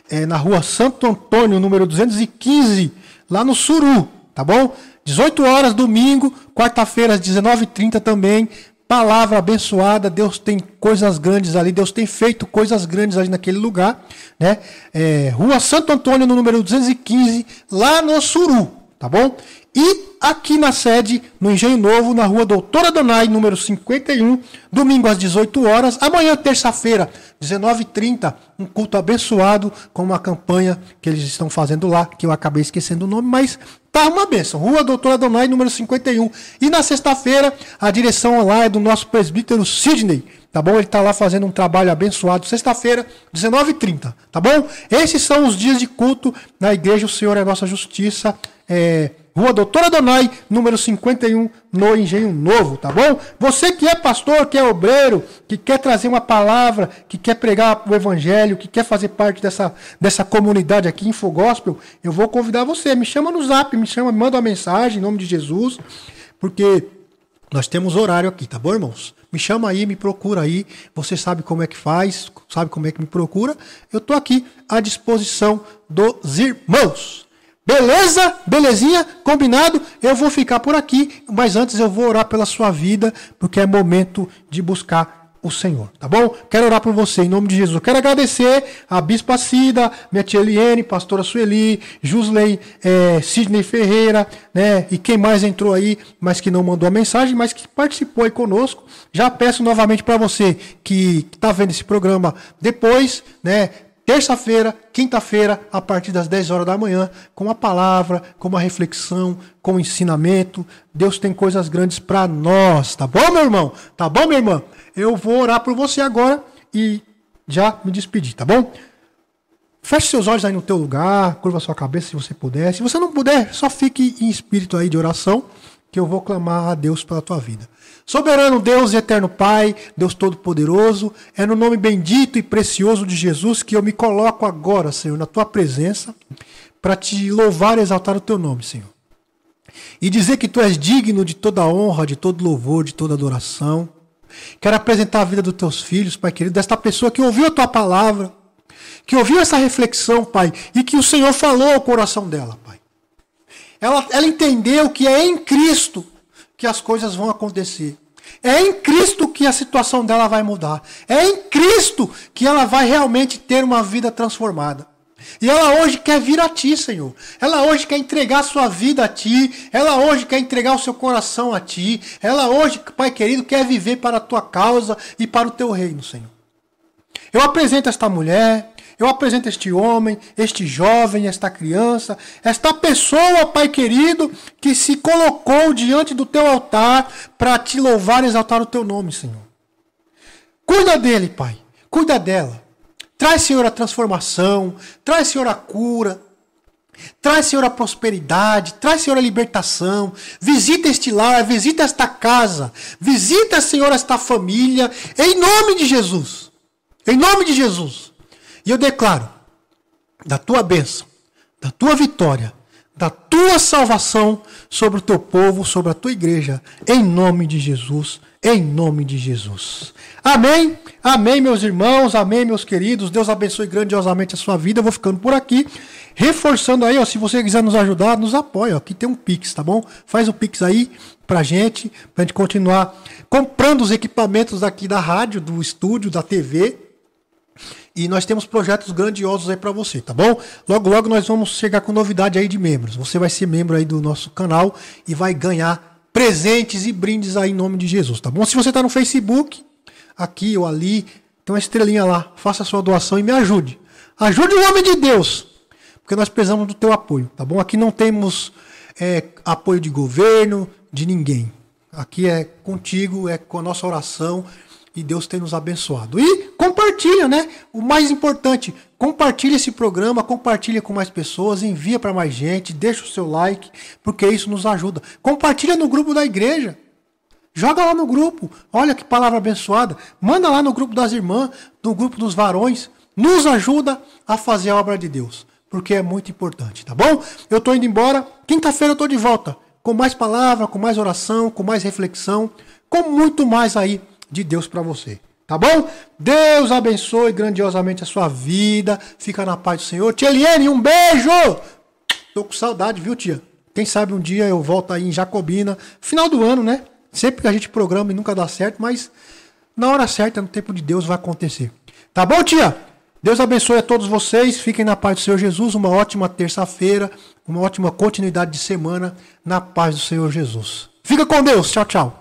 [SPEAKER 1] é, na rua Santo Antônio, número 215, lá no Suru, tá bom? 18 horas, domingo, quarta-feira, às 19h30 também. Palavra abençoada, Deus tem coisas grandes ali, Deus tem feito coisas grandes ali naquele lugar, né? É, rua Santo Antônio, no número 215, lá no Suru, tá bom? E aqui na sede, no Engenho Novo, na rua Doutora Donai, número 51, domingo às 18 horas. Amanhã, terça-feira, 19h30, um culto abençoado com uma campanha que eles estão fazendo lá, que eu acabei esquecendo o nome, mas tá uma benção. Rua Doutora Donai, número 51. E na sexta-feira, a direção lá é do nosso presbítero Sidney. Tá bom? Ele está lá fazendo um trabalho abençoado. Sexta-feira, 19h30. Tá bom? Esses são os dias de culto na igreja. O Senhor é nossa justiça. É, Rua Doutora Donai, número 51, no Engenho Novo, tá bom? Você que é pastor, que é obreiro, que quer trazer uma palavra, que quer pregar o evangelho, que quer fazer parte dessa, dessa comunidade aqui, Infogóspel, eu vou convidar você. Me chama no zap, me chama, me manda uma mensagem em nome de Jesus, porque nós temos horário aqui, tá bom, irmãos? Me chama aí, me procura aí. Você sabe como é que faz, sabe como é que me procura. Eu tô aqui à disposição dos irmãos. Beleza? Belezinha? Combinado? Eu vou ficar por aqui, mas antes eu vou orar pela sua vida, porque é momento de buscar o Senhor, tá bom? Quero orar por você em nome de Jesus. Quero agradecer a Bispa Cida, minha tia Eliane, pastora Sueli, Jusley, é, Sidney Ferreira, né? E quem mais entrou aí, mas que não mandou a mensagem, mas que participou aí conosco. Já peço novamente para você que está vendo esse programa depois, né? Terça-feira, quinta-feira, a partir das 10 horas da manhã, com a palavra, com uma reflexão, com um ensinamento. Deus tem coisas grandes para nós, tá bom, meu irmão? Tá bom, minha irmã? Eu vou orar por você agora e já me despedir, tá bom? Feche seus olhos aí no teu lugar, curva sua cabeça se você puder. Se você não puder, só fique em espírito aí de oração, que eu vou clamar a Deus pela tua vida. Soberano Deus e eterno Pai, Deus Todo-Poderoso, é no nome bendito e precioso de Jesus que eu me coloco agora, Senhor, na tua presença, para te louvar e exaltar o teu nome, Senhor. E dizer que tu és digno de toda honra, de todo louvor, de toda adoração. Quero apresentar a vida dos teus filhos, Pai querido, desta pessoa que ouviu a tua palavra, que ouviu essa reflexão, Pai, e que o Senhor falou ao coração dela, Pai. Ela, ela entendeu que é em Cristo que as coisas vão acontecer. É em Cristo que a situação dela vai mudar. É em Cristo que ela vai realmente ter uma vida transformada. E ela hoje quer vir a ti, Senhor. Ela hoje quer entregar sua vida a ti. Ela hoje quer entregar o seu coração a ti. Ela hoje, Pai querido, quer viver para a tua causa e para o teu reino, Senhor. Eu apresento esta mulher, eu apresento este homem, este jovem, esta criança, esta pessoa, Pai querido, que se colocou diante do teu altar para te louvar e exaltar o teu nome, Senhor. Cuida dele, Pai. Cuida dela. Traz, Senhor, a transformação. Traz, Senhor, a cura. Traz, Senhor, a prosperidade. Traz, Senhor, a libertação. Visita este lar, visita esta casa. Visita, Senhor, esta família. Em nome de Jesus. Em nome de Jesus. E eu declaro da tua bênção, da tua vitória, da tua salvação sobre o teu povo, sobre a tua igreja, em nome de Jesus, em nome de Jesus. Amém, amém, meus irmãos, amém, meus queridos. Deus abençoe grandiosamente a sua vida. Eu vou ficando por aqui, reforçando aí, ó, se você quiser nos ajudar, nos apoia. Ó, aqui tem um Pix, tá bom? Faz o Pix aí pra gente, pra gente continuar comprando os equipamentos aqui da rádio, do estúdio, da TV e nós temos projetos grandiosos aí para você, tá bom? Logo, logo nós vamos chegar com novidade aí de membros. Você vai ser membro aí do nosso canal e vai ganhar presentes e brindes aí em nome de Jesus, tá bom? Se você tá no Facebook, aqui ou ali, tem uma estrelinha lá. Faça a sua doação e me ajude. Ajude o homem de Deus, porque nós precisamos do teu apoio, tá bom? Aqui não temos é, apoio de governo, de ninguém. Aqui é contigo, é com a nossa oração e Deus tem nos abençoado. E compartilha, né? O mais importante, compartilha esse programa, compartilha com mais pessoas, envia para mais gente, deixa o seu like, porque isso nos ajuda. Compartilha no grupo da igreja. Joga lá no grupo. Olha que palavra abençoada. Manda lá no grupo das irmãs, no grupo dos varões. Nos ajuda a fazer a obra de Deus, porque é muito importante, tá bom? Eu tô indo embora. Quinta-feira eu tô de volta com mais palavra, com mais oração, com mais reflexão, com muito mais aí de Deus para você. Tá bom? Deus abençoe grandiosamente a sua vida. Fica na paz do Senhor. Tia Eliane, um beijo! Tô com saudade, viu, tia? Quem sabe um dia eu volto aí em Jacobina. Final do ano, né? Sempre que a gente programa e nunca dá certo, mas na hora certa, no tempo de Deus, vai acontecer. Tá bom, tia? Deus abençoe a todos vocês. Fiquem na paz do Senhor Jesus. Uma ótima terça-feira. Uma ótima continuidade de semana na paz do Senhor Jesus. Fica com Deus. Tchau, tchau.